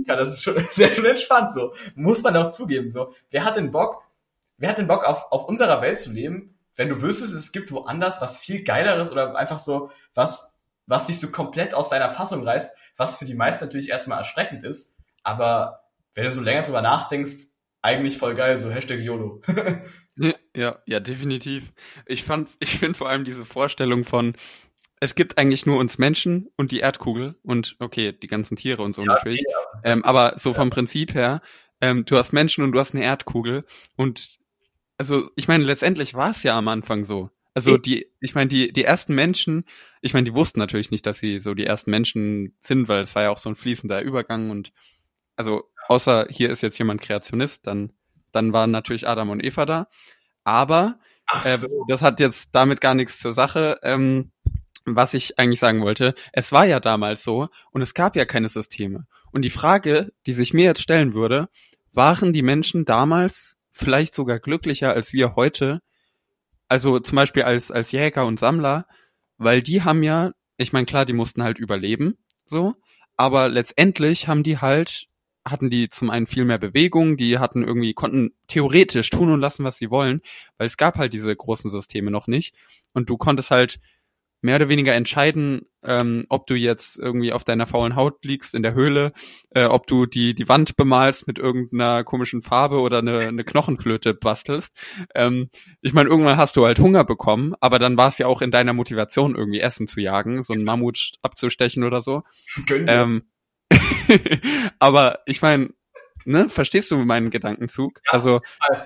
kann. Das ist schon sehr schön entspannt, so. Muss man auch zugeben, so. Wer hat den Bock, wer hat den Bock auf, auf unserer Welt zu leben, wenn du wüsstest, es gibt woanders was viel geileres oder einfach so was, was dich so komplett aus deiner Fassung reißt, was für die meisten natürlich erstmal erschreckend ist, aber wenn du so länger drüber nachdenkst, eigentlich voll geil, so Hashtag YOLO. Ja, ja, definitiv. Ich fand, ich finde vor allem diese Vorstellung von, es gibt eigentlich nur uns Menschen und die Erdkugel und okay, die ganzen Tiere und so natürlich. Ähm, aber so vom Prinzip her, ähm, du hast Menschen und du hast eine Erdkugel und also ich meine, letztendlich war es ja am Anfang so. Also die, ich meine, die, die ersten Menschen, ich meine, die wussten natürlich nicht, dass sie so die ersten Menschen sind, weil es war ja auch so ein fließender Übergang und also außer hier ist jetzt jemand Kreationist, dann, dann waren natürlich Adam und Eva da. Aber äh, so. das hat jetzt damit gar nichts zur Sache. Ähm, was ich eigentlich sagen wollte, es war ja damals so und es gab ja keine Systeme. Und die Frage, die sich mir jetzt stellen würde, waren die Menschen damals vielleicht sogar glücklicher als wir heute? Also zum Beispiel als, als Jäger und Sammler, weil die haben ja, ich meine, klar, die mussten halt überleben, so, aber letztendlich haben die halt, hatten die zum einen viel mehr Bewegung, die hatten irgendwie, konnten theoretisch tun und lassen, was sie wollen, weil es gab halt diese großen Systeme noch nicht. Und du konntest halt mehr oder weniger entscheiden, ähm, ob du jetzt irgendwie auf deiner faulen Haut liegst in der Höhle, äh, ob du die, die Wand bemalst mit irgendeiner komischen Farbe oder eine, eine Knochenflöte bastelst. Ähm, ich meine, irgendwann hast du halt Hunger bekommen, aber dann war es ja auch in deiner Motivation, irgendwie Essen zu jagen, so einen Mammut abzustechen oder so. Ähm, aber ich meine, ne, verstehst du meinen Gedankenzug? Ja, also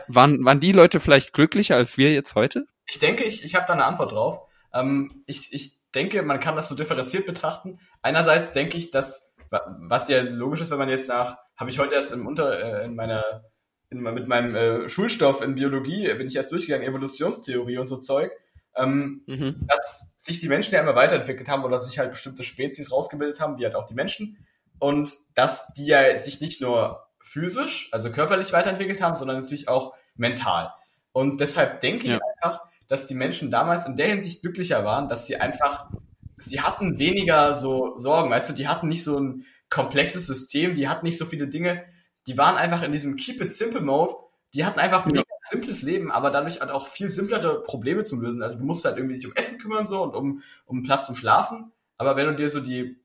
waren, waren die Leute vielleicht glücklicher als wir jetzt heute? Ich denke, ich, ich habe da eine Antwort drauf. Ähm, ich, ich denke, man kann das so differenziert betrachten. Einerseits denke ich, dass, was ja logisch ist, wenn man jetzt nach, habe ich heute erst im Unter, äh, in meiner, in, mit meinem äh, Schulstoff in Biologie, bin ich erst durchgegangen, Evolutionstheorie und so Zeug, ähm, mhm. dass sich die Menschen ja immer weiterentwickelt haben oder sich halt bestimmte Spezies rausgebildet haben, wie halt auch die Menschen. Und dass die ja sich nicht nur physisch, also körperlich weiterentwickelt haben, sondern natürlich auch mental. Und deshalb denke ja. ich einfach, dass die Menschen damals in der Hinsicht glücklicher waren, dass sie einfach, sie hatten weniger so Sorgen, weißt du, die hatten nicht so ein komplexes System, die hatten nicht so viele Dinge, die waren einfach in diesem Keep it simple Mode, die hatten einfach ein ja. mega simples Leben, aber dadurch halt auch viel simplere Probleme zu lösen. Also du musst halt irgendwie dich um Essen kümmern so und um, um Platz zum Schlafen, aber wenn du dir so die,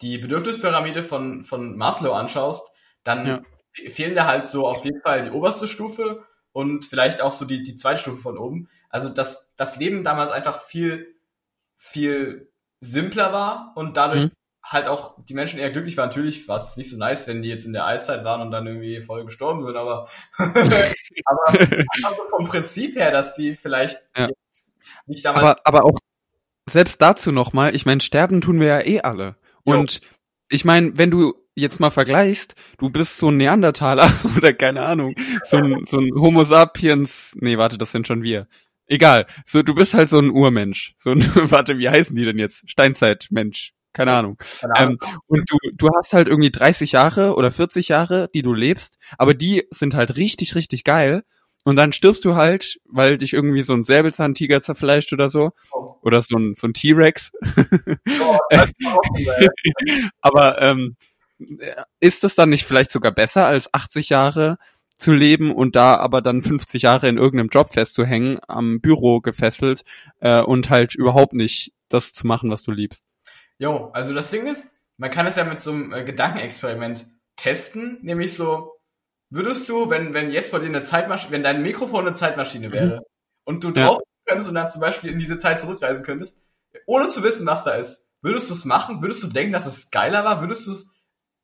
die Bedürfnispyramide von, von Maslow anschaust, dann ja. fehlen da halt so auf jeden Fall die oberste Stufe und vielleicht auch so die, die zweite Stufe von oben. Also dass das Leben damals einfach viel, viel simpler war und dadurch mhm. halt auch die Menschen eher glücklich waren. Natürlich war es nicht so nice, wenn die jetzt in der Eiszeit waren und dann irgendwie voll gestorben sind, aber, aber vom Prinzip her, dass die vielleicht ja. nicht damals. Aber, aber auch selbst dazu nochmal, ich meine, sterben tun wir ja eh alle. Jo. Und ich meine, wenn du jetzt mal vergleichst, du bist so ein Neandertaler oder keine Ahnung, so ein, so ein Homo sapiens, nee, warte, das sind schon wir. Egal, so du bist halt so ein Urmensch. So ein, warte, wie heißen die denn jetzt? Steinzeitmensch. Keine Ahnung. Keine Ahnung. Ähm, und du, du hast halt irgendwie 30 Jahre oder 40 Jahre, die du lebst, aber die sind halt richtig, richtig geil. Und dann stirbst du halt, weil dich irgendwie so ein Säbelzahntiger zerfleischt oder so. Oh. Oder so ein, so ein T-Rex. Oh, aber ähm, ist es dann nicht vielleicht sogar besser, als 80 Jahre zu leben und da aber dann 50 Jahre in irgendeinem Job festzuhängen, am Büro gefesselt äh, und halt überhaupt nicht das zu machen, was du liebst? Jo, also das Ding ist, man kann es ja mit so einem äh, Gedankenexperiment testen, nämlich so, würdest du, wenn, wenn jetzt vor dir eine Zeitmaschine, wenn dein Mikrofon eine Zeitmaschine mhm. wäre mhm. und du drauf ja. könntest und dann zum Beispiel in diese Zeit zurückreisen könntest, ohne zu wissen, was da ist, würdest du es machen? Würdest du denken, dass es geiler war? Würdest du es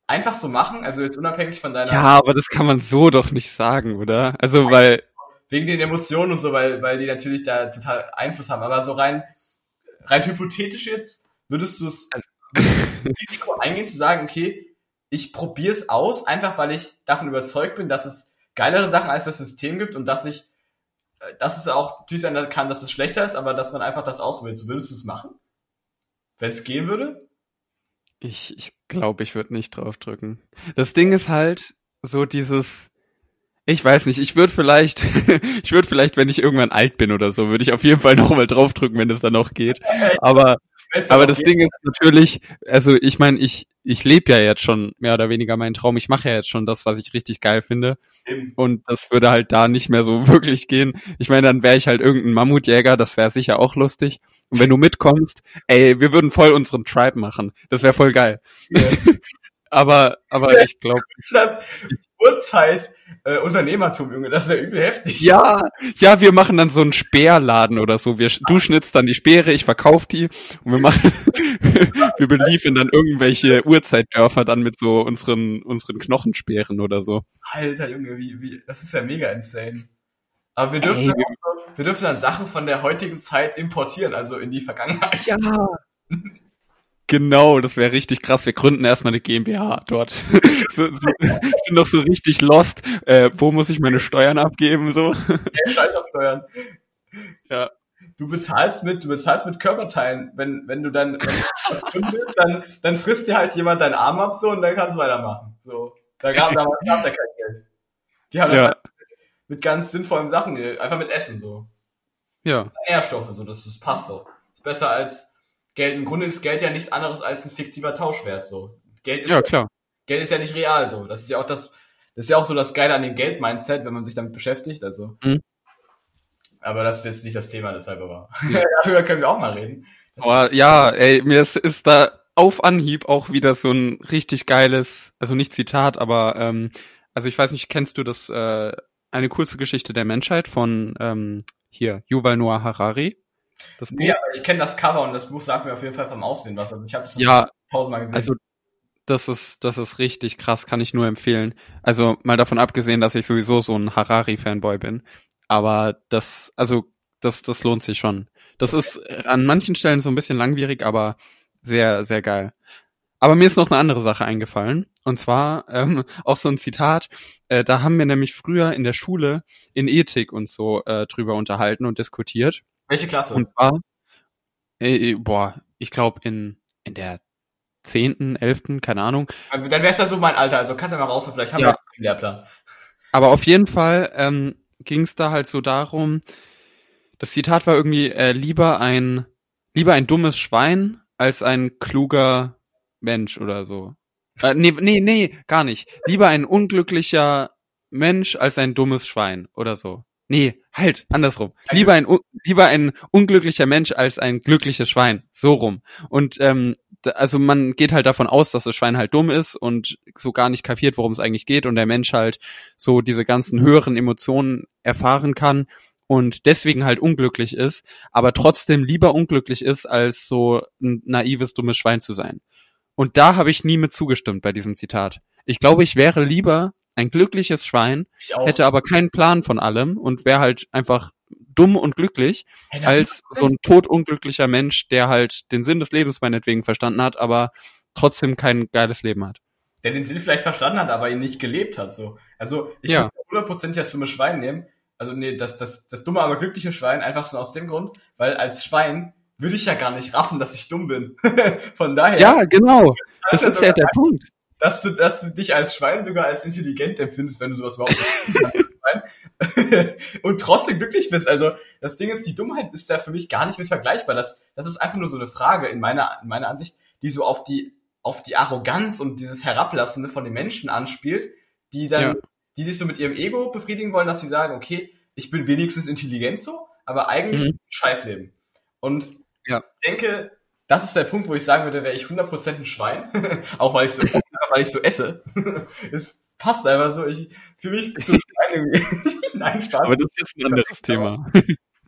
einfach so machen? Also jetzt unabhängig von deiner. Ja, aber das kann man so doch nicht sagen, oder? Also weil. Wegen den Emotionen und so, weil, weil die natürlich da total Einfluss haben. Aber so rein, rein hypothetisch jetzt, würdest du es Risiko eingehen zu sagen, okay, ich probiere es aus, einfach weil ich davon überzeugt bin, dass es geilere Sachen als das System gibt und dass ich, äh, dass es auch natürlich sein kann, dass es schlechter ist, aber dass man einfach das ausprobiert. So würdest du es machen? Wenn es gehen würde? Ich, ich glaube, ich würde nicht draufdrücken. Das Ding ist halt so dieses, ich weiß nicht, ich würde vielleicht, ich würde vielleicht, wenn ich irgendwann alt bin oder so, würde ich auf jeden Fall nochmal draufdrücken, wenn es dann noch geht. Aber, aber das Ding ist natürlich, also ich meine, ich, ich lebe ja jetzt schon mehr oder weniger meinen Traum. Ich mache ja jetzt schon das, was ich richtig geil finde. Und das würde halt da nicht mehr so wirklich gehen. Ich meine, dann wäre ich halt irgendein Mammutjäger, das wäre sicher auch lustig. Und wenn du mitkommst, ey, wir würden voll unseren Tribe machen. Das wäre voll geil. Ja. aber, aber ich glaube. Das Uhrzeit äh, Unternehmertum, Junge, das wäre übel heftig. Ja, ja, wir machen dann so einen Speerladen oder so. Wir, du schnitzt dann die Speere, ich verkauf die und wir machen, wir beliefern dann irgendwelche Urzeitdörfer dann mit so unseren, unseren Knochenspeeren oder so. Alter Junge, wie, wie, das ist ja mega insane. Aber wir dürfen, Ey, wir, wir dürfen dann Sachen von der heutigen Zeit importieren, also in die Vergangenheit. Ja. Genau, das wäre richtig krass. Wir gründen erstmal eine GmbH dort. so, so, sind noch so richtig lost. Äh, wo muss ich meine Steuern abgeben? So. Ja, Steuern. Ja. Du bezahlst mit, du bezahlst mit Körperteilen. Wenn, wenn du dann, wenn du dann, dann frisst dir halt jemand deinen Arm ab so und dann kannst du weitermachen. So. Da gab, da gab kein Geld. Die haben das ja. halt mit ganz sinnvollen Sachen, einfach mit Essen so. Ja. Nährstoffe, so, das, das passt doch. Ist besser als Geld. Im Grunde ist Geld ja nichts anderes als ein fiktiver Tauschwert, so. Geld ist ja, klar. Geld ist ja nicht real so. Das ist ja auch das, das ist ja auch so das Geile an dem Geld-Mindset, wenn man sich damit beschäftigt. Also. Mhm. Aber das ist jetzt nicht das Thema, deshalb aber. Ja. Darüber können wir auch mal reden. Aber ja, ey, mir ist, ist da auf Anhieb auch wieder so ein richtig geiles, also nicht Zitat, aber ähm, also ich weiß nicht, kennst du das äh, eine kurze Geschichte der Menschheit von ähm, hier Yuval Noah Harari? Das Buch? Nee, aber ich kenne das Cover und das Buch sagt mir auf jeden Fall vom Aussehen was. Also ich habe es ja, tausendmal gesehen. Also das ist das ist richtig krass, kann ich nur empfehlen. Also mal davon abgesehen, dass ich sowieso so ein Harari Fanboy bin, aber das also das das lohnt sich schon. Das ist an manchen Stellen so ein bisschen langwierig, aber sehr sehr geil. Aber mir ist noch eine andere Sache eingefallen. Und zwar ähm, auch so ein Zitat. Äh, da haben wir nämlich früher in der Schule in Ethik und so äh, drüber unterhalten und diskutiert. Welche Klasse? Und zwar, äh, boah, ich glaube in, in der zehnten, elften, keine Ahnung. Dann wär's ja so mein Alter, also kannst du mal raus, vielleicht haben ja. wir einen Lehrplan. Aber auf jeden Fall ähm, ging es da halt so darum, das Zitat war irgendwie, äh, lieber ein, lieber ein dummes Schwein als ein kluger Mensch oder so. Äh, nee, nee, nee, gar nicht. Lieber ein unglücklicher Mensch als ein dummes Schwein oder so. Nee, halt, andersrum. Lieber ein, lieber ein unglücklicher Mensch als ein glückliches Schwein. So rum. Und ähm, also man geht halt davon aus, dass das Schwein halt dumm ist und so gar nicht kapiert, worum es eigentlich geht und der Mensch halt so diese ganzen höheren Emotionen erfahren kann und deswegen halt unglücklich ist, aber trotzdem lieber unglücklich ist, als so ein naives, dummes Schwein zu sein. Und da habe ich nie mit zugestimmt bei diesem Zitat. Ich glaube, ich wäre lieber ein glückliches Schwein, hätte aber keinen Plan von allem und wäre halt einfach dumm und glücklich, hey, als so ein todunglücklicher Mensch, der halt den Sinn des Lebens meinetwegen verstanden hat, aber trotzdem kein geiles Leben hat. Der den Sinn vielleicht verstanden hat, aber ihn nicht gelebt hat, so. Also, ich ja. würde hundertprozentig das dumme Schwein nehmen. Also, nee, das, das, das dumme, aber glückliche Schwein, einfach so aus dem Grund, weil als Schwein würde ich ja gar nicht raffen, dass ich dumm bin. Von daher. Ja, genau. Das ist ja der Punkt. Dass du, dass du dich als Schwein sogar als intelligent empfindest, wenn du sowas überhaupt nicht und trotzdem glücklich bist. Also das Ding ist, die Dummheit ist da für mich gar nicht mit vergleichbar. Das, das ist einfach nur so eine Frage in meiner, in meiner Ansicht, die so auf die, auf die Arroganz und dieses Herablassende von den Menschen anspielt, die dann, ja. die sich so mit ihrem Ego befriedigen wollen, dass sie sagen, okay, ich bin wenigstens intelligent so, aber eigentlich mhm. Scheißleben. Und ja. Ich denke, das ist der Punkt, wo ich sagen würde, wäre ich 100% ein Schwein. auch weil ich so, weil ich so esse. es passt einfach so. Ich fühle mich zum Schwein irgendwie. Nein, Spaß. Aber das ist jetzt ein anderes Thema.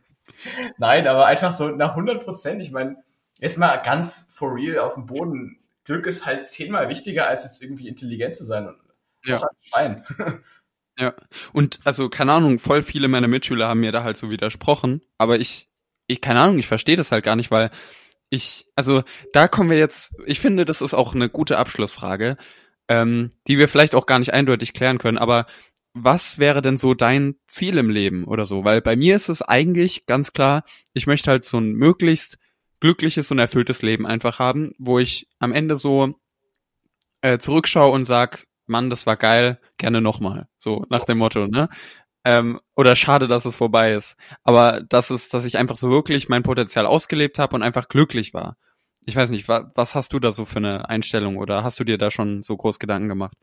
Nein, aber einfach so nach 100%. Ich meine, jetzt mal ganz for real auf dem Boden. Glück ist halt zehnmal wichtiger, als jetzt irgendwie intelligent zu sein. Und ja. Ja. Und also, keine Ahnung, voll viele meiner Mitschüler haben mir da halt so widersprochen. Aber ich ich keine Ahnung, ich verstehe das halt gar nicht, weil ich, also da kommen wir jetzt, ich finde, das ist auch eine gute Abschlussfrage, ähm, die wir vielleicht auch gar nicht eindeutig klären können, aber was wäre denn so dein Ziel im Leben oder so? Weil bei mir ist es eigentlich ganz klar, ich möchte halt so ein möglichst glückliches und erfülltes Leben einfach haben, wo ich am Ende so äh, zurückschaue und sag, Mann, das war geil, gerne nochmal. So nach dem Motto, ne? Ähm, oder schade, dass es vorbei ist. Aber das ist, dass ich einfach so wirklich mein Potenzial ausgelebt habe und einfach glücklich war. Ich weiß nicht, wa was hast du da so für eine Einstellung oder hast du dir da schon so groß Gedanken gemacht?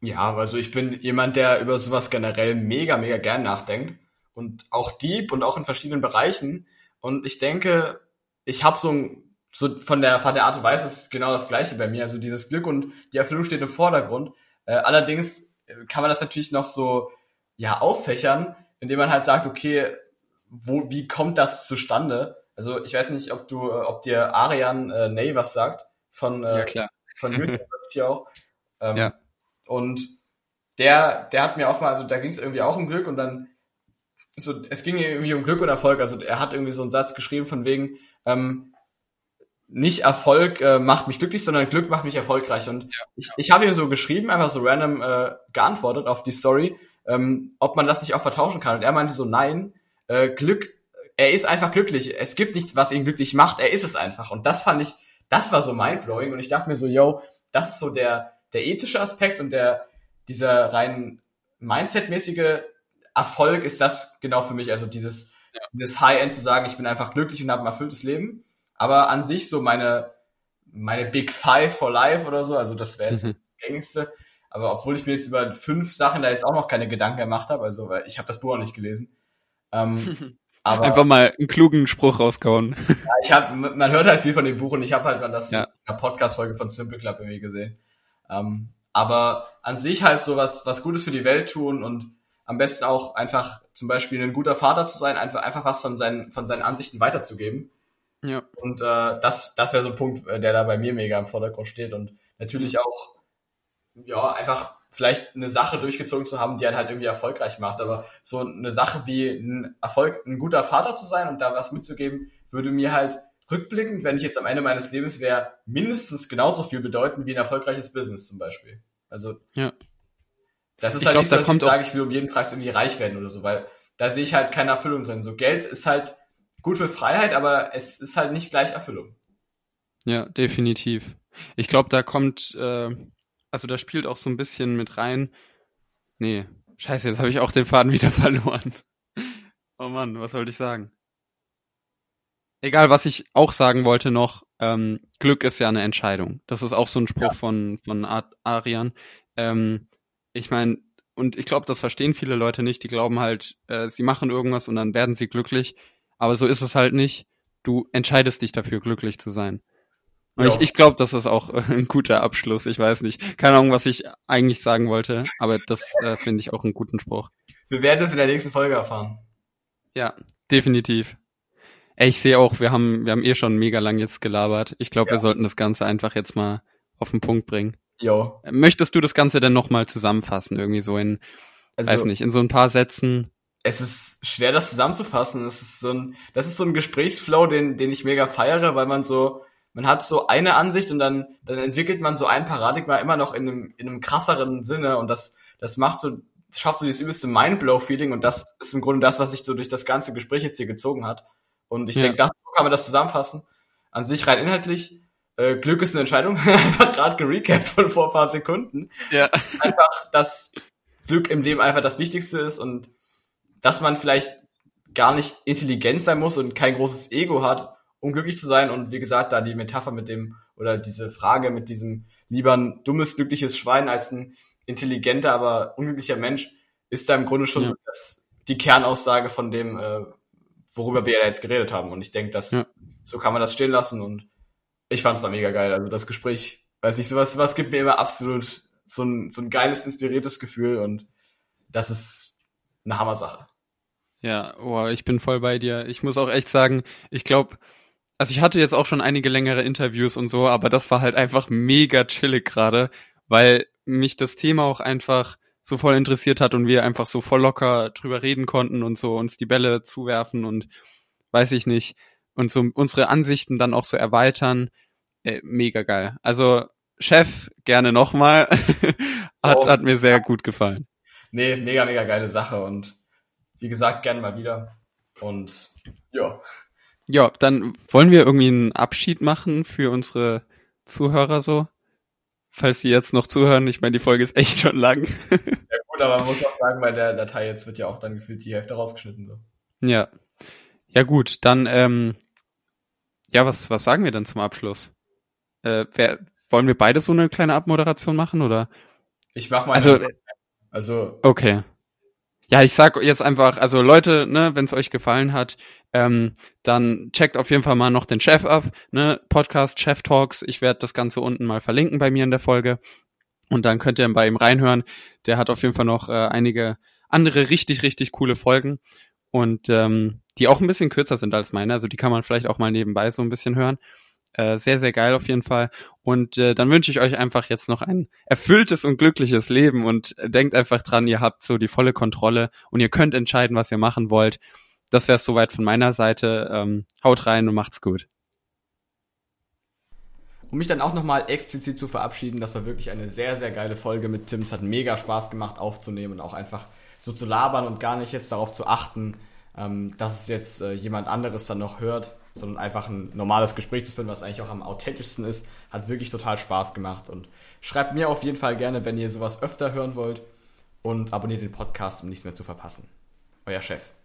Ja, also ich bin jemand, der über sowas generell mega, mega gern nachdenkt und auch deep und auch in verschiedenen Bereichen. Und ich denke, ich habe so ein, so von der, von der Art und Weise ist genau das Gleiche bei mir. Also dieses Glück und die Erfüllung steht im Vordergrund. Äh, allerdings kann man das natürlich noch so ja, auffächern, indem man halt sagt, okay, wo, wie kommt das zustande? Also ich weiß nicht, ob du, äh, ob dir Arian äh, Ney was sagt von äh, ja, klar. von hier auch. Ähm, ja. Und der, der hat mir auch mal, also da ging es irgendwie auch um Glück und dann so, es ging irgendwie um Glück und Erfolg. Also er hat irgendwie so einen Satz geschrieben von wegen, ähm, nicht Erfolg äh, macht mich glücklich, sondern Glück macht mich erfolgreich. Und ja. ich, ich habe ihm so geschrieben, einfach so random äh, geantwortet auf die Story ähm, ob man das nicht auch vertauschen kann. Und er meinte so, nein, äh, Glück, er ist einfach glücklich. Es gibt nichts, was ihn glücklich macht. Er ist es einfach. Und das fand ich, das war so mindblowing. Und ich dachte mir so, yo, das ist so der, der ethische Aspekt und der, dieser rein Mindset-mäßige Erfolg ist das genau für mich. Also dieses, ja. dieses High-End zu sagen, ich bin einfach glücklich und habe ein erfülltes Leben. Aber an sich so meine, meine Big Five for Life oder so, also das wäre jetzt mhm. gängigste. Aber obwohl ich mir jetzt über fünf Sachen da jetzt auch noch keine Gedanken gemacht habe, also weil ich habe das Buch auch nicht gelesen. Ähm, aber Einfach mal einen klugen Spruch rausgehauen. Ja, ich hab, man hört halt viel von dem Buch und ich habe halt mal das ja. in einer Podcast-Folge von Simple Club irgendwie gesehen. Ähm, aber an sich halt so was, was Gutes für die Welt tun und am besten auch einfach zum Beispiel ein guter Vater zu sein, einfach, einfach was von seinen, von seinen Ansichten weiterzugeben. Ja. Und äh, das, das wäre so ein Punkt, äh, der da bei mir mega im Vordergrund steht. Und natürlich auch, ja, einfach vielleicht eine Sache durchgezogen zu haben, die einen halt irgendwie erfolgreich macht. Aber so eine Sache wie ein Erfolg, ein guter Vater zu sein und da was mitzugeben, würde mir halt rückblickend, wenn ich jetzt am Ende meines Lebens wäre, mindestens genauso viel bedeuten wie ein erfolgreiches Business zum Beispiel. Also ja. das ist ich halt glaub, nicht so, dass ich sage, ich will um jeden Preis irgendwie reich werden oder so, weil da sehe ich halt keine Erfüllung drin. So Geld ist halt gut für Freiheit, aber es ist halt nicht gleich Erfüllung. Ja, definitiv. Ich glaube, da kommt, äh, also da spielt auch so ein bisschen mit rein. Nee, scheiße, jetzt habe ich auch den Faden wieder verloren. Oh Mann, was wollte ich sagen? Egal, was ich auch sagen wollte noch, ähm, Glück ist ja eine Entscheidung. Das ist auch so ein Spruch ja. von, von Arian. Ähm, ich meine, und ich glaube, das verstehen viele Leute nicht. Die glauben halt, äh, sie machen irgendwas und dann werden sie glücklich. Aber so ist es halt nicht. Du entscheidest dich dafür, glücklich zu sein. Ja. ich, ich glaube, das ist auch ein guter Abschluss. Ich weiß nicht. Keine Ahnung, was ich eigentlich sagen wollte, aber das äh, finde ich auch einen guten Spruch. Wir werden es in der nächsten Folge erfahren. Ja, definitiv. Ey, ich sehe auch, wir haben, wir haben eh schon mega lang jetzt gelabert. Ich glaube, ja. wir sollten das Ganze einfach jetzt mal auf den Punkt bringen. Jo. Möchtest du das Ganze denn nochmal zusammenfassen? Irgendwie so in, also, weiß nicht, in so ein paar Sätzen? Es ist schwer, das zusammenzufassen. Es ist so ein, das ist so ein Gesprächsflow, den, den ich mega feiere, weil man so, man hat so eine Ansicht und dann, dann entwickelt man so ein Paradigma immer noch in einem, in einem krasseren Sinne und das, das macht so, schafft so dieses übelste Mindblow-Feeling und das ist im Grunde das, was sich so durch das ganze Gespräch jetzt hier gezogen hat. Und ich ja. denke, das kann man das zusammenfassen. An sich rein inhaltlich. Äh, Glück ist eine Entscheidung. einfach gerade gerecapt von vor ein paar Sekunden. Ja. Einfach, dass Glück im Leben einfach das Wichtigste ist und dass man vielleicht gar nicht intelligent sein muss und kein großes Ego hat, um glücklich zu sein. Und wie gesagt, da die Metapher mit dem, oder diese Frage mit diesem lieber ein dummes, glückliches Schwein als ein intelligenter, aber unglücklicher Mensch, ist da im Grunde schon ja. so das, die Kernaussage von dem, äh, worüber wir ja jetzt geredet haben. Und ich denke, dass ja. so kann man das stehen lassen und ich fand es da mega geil. Also das Gespräch, weiß ich, sowas, sowas gibt mir immer absolut so ein, so ein geiles, inspiriertes Gefühl und das ist eine Hammer-Sache. Ja, oh, ich bin voll bei dir. Ich muss auch echt sagen, ich glaube, also ich hatte jetzt auch schon einige längere Interviews und so, aber das war halt einfach mega chillig gerade, weil mich das Thema auch einfach so voll interessiert hat und wir einfach so voll locker drüber reden konnten und so uns die Bälle zuwerfen und weiß ich nicht und so unsere Ansichten dann auch so erweitern. Äh, mega geil. Also Chef, gerne nochmal. hat, oh. hat mir sehr gut gefallen. Nee, mega, mega geile Sache und wie gesagt, gerne mal wieder. Und ja. Ja, dann wollen wir irgendwie einen Abschied machen für unsere Zuhörer so falls Sie jetzt noch zuhören. Ich meine, die Folge ist echt schon lang. ja gut, aber man muss auch sagen, bei der Datei jetzt wird ja auch dann gefühlt die Hälfte rausgeschnitten. So. Ja. Ja gut, dann, ähm, ja, was, was sagen wir denn zum Abschluss? Äh, wer, wollen wir beide so eine kleine Abmoderation machen, oder? Ich mach mal. Also, also. Okay. Ja, ich sag jetzt einfach, also Leute, ne, wenn es euch gefallen hat, ähm, dann checkt auf jeden Fall mal noch den Chef ab, ne, Podcast Chef Talks. Ich werde das Ganze unten mal verlinken bei mir in der Folge. Und dann könnt ihr bei ihm reinhören. Der hat auf jeden Fall noch äh, einige andere richtig, richtig coole Folgen. Und ähm, die auch ein bisschen kürzer sind als meine. Also die kann man vielleicht auch mal nebenbei so ein bisschen hören. Äh, sehr, sehr geil auf jeden Fall. Und äh, dann wünsche ich euch einfach jetzt noch ein erfülltes und glückliches Leben und denkt einfach dran, ihr habt so die volle Kontrolle und ihr könnt entscheiden, was ihr machen wollt. Das wäre es soweit von meiner Seite. Ähm, haut rein und macht's gut. Um mich dann auch nochmal explizit zu verabschieden, das war wirklich eine sehr, sehr geile Folge mit Tim. Es hat mega Spaß gemacht aufzunehmen und auch einfach so zu labern und gar nicht jetzt darauf zu achten, ähm, dass es jetzt äh, jemand anderes dann noch hört sondern einfach ein normales Gespräch zu führen, was eigentlich auch am authentischsten ist, hat wirklich total Spaß gemacht. Und schreibt mir auf jeden Fall gerne, wenn ihr sowas öfter hören wollt und abonniert den Podcast, um nichts mehr zu verpassen. Euer Chef.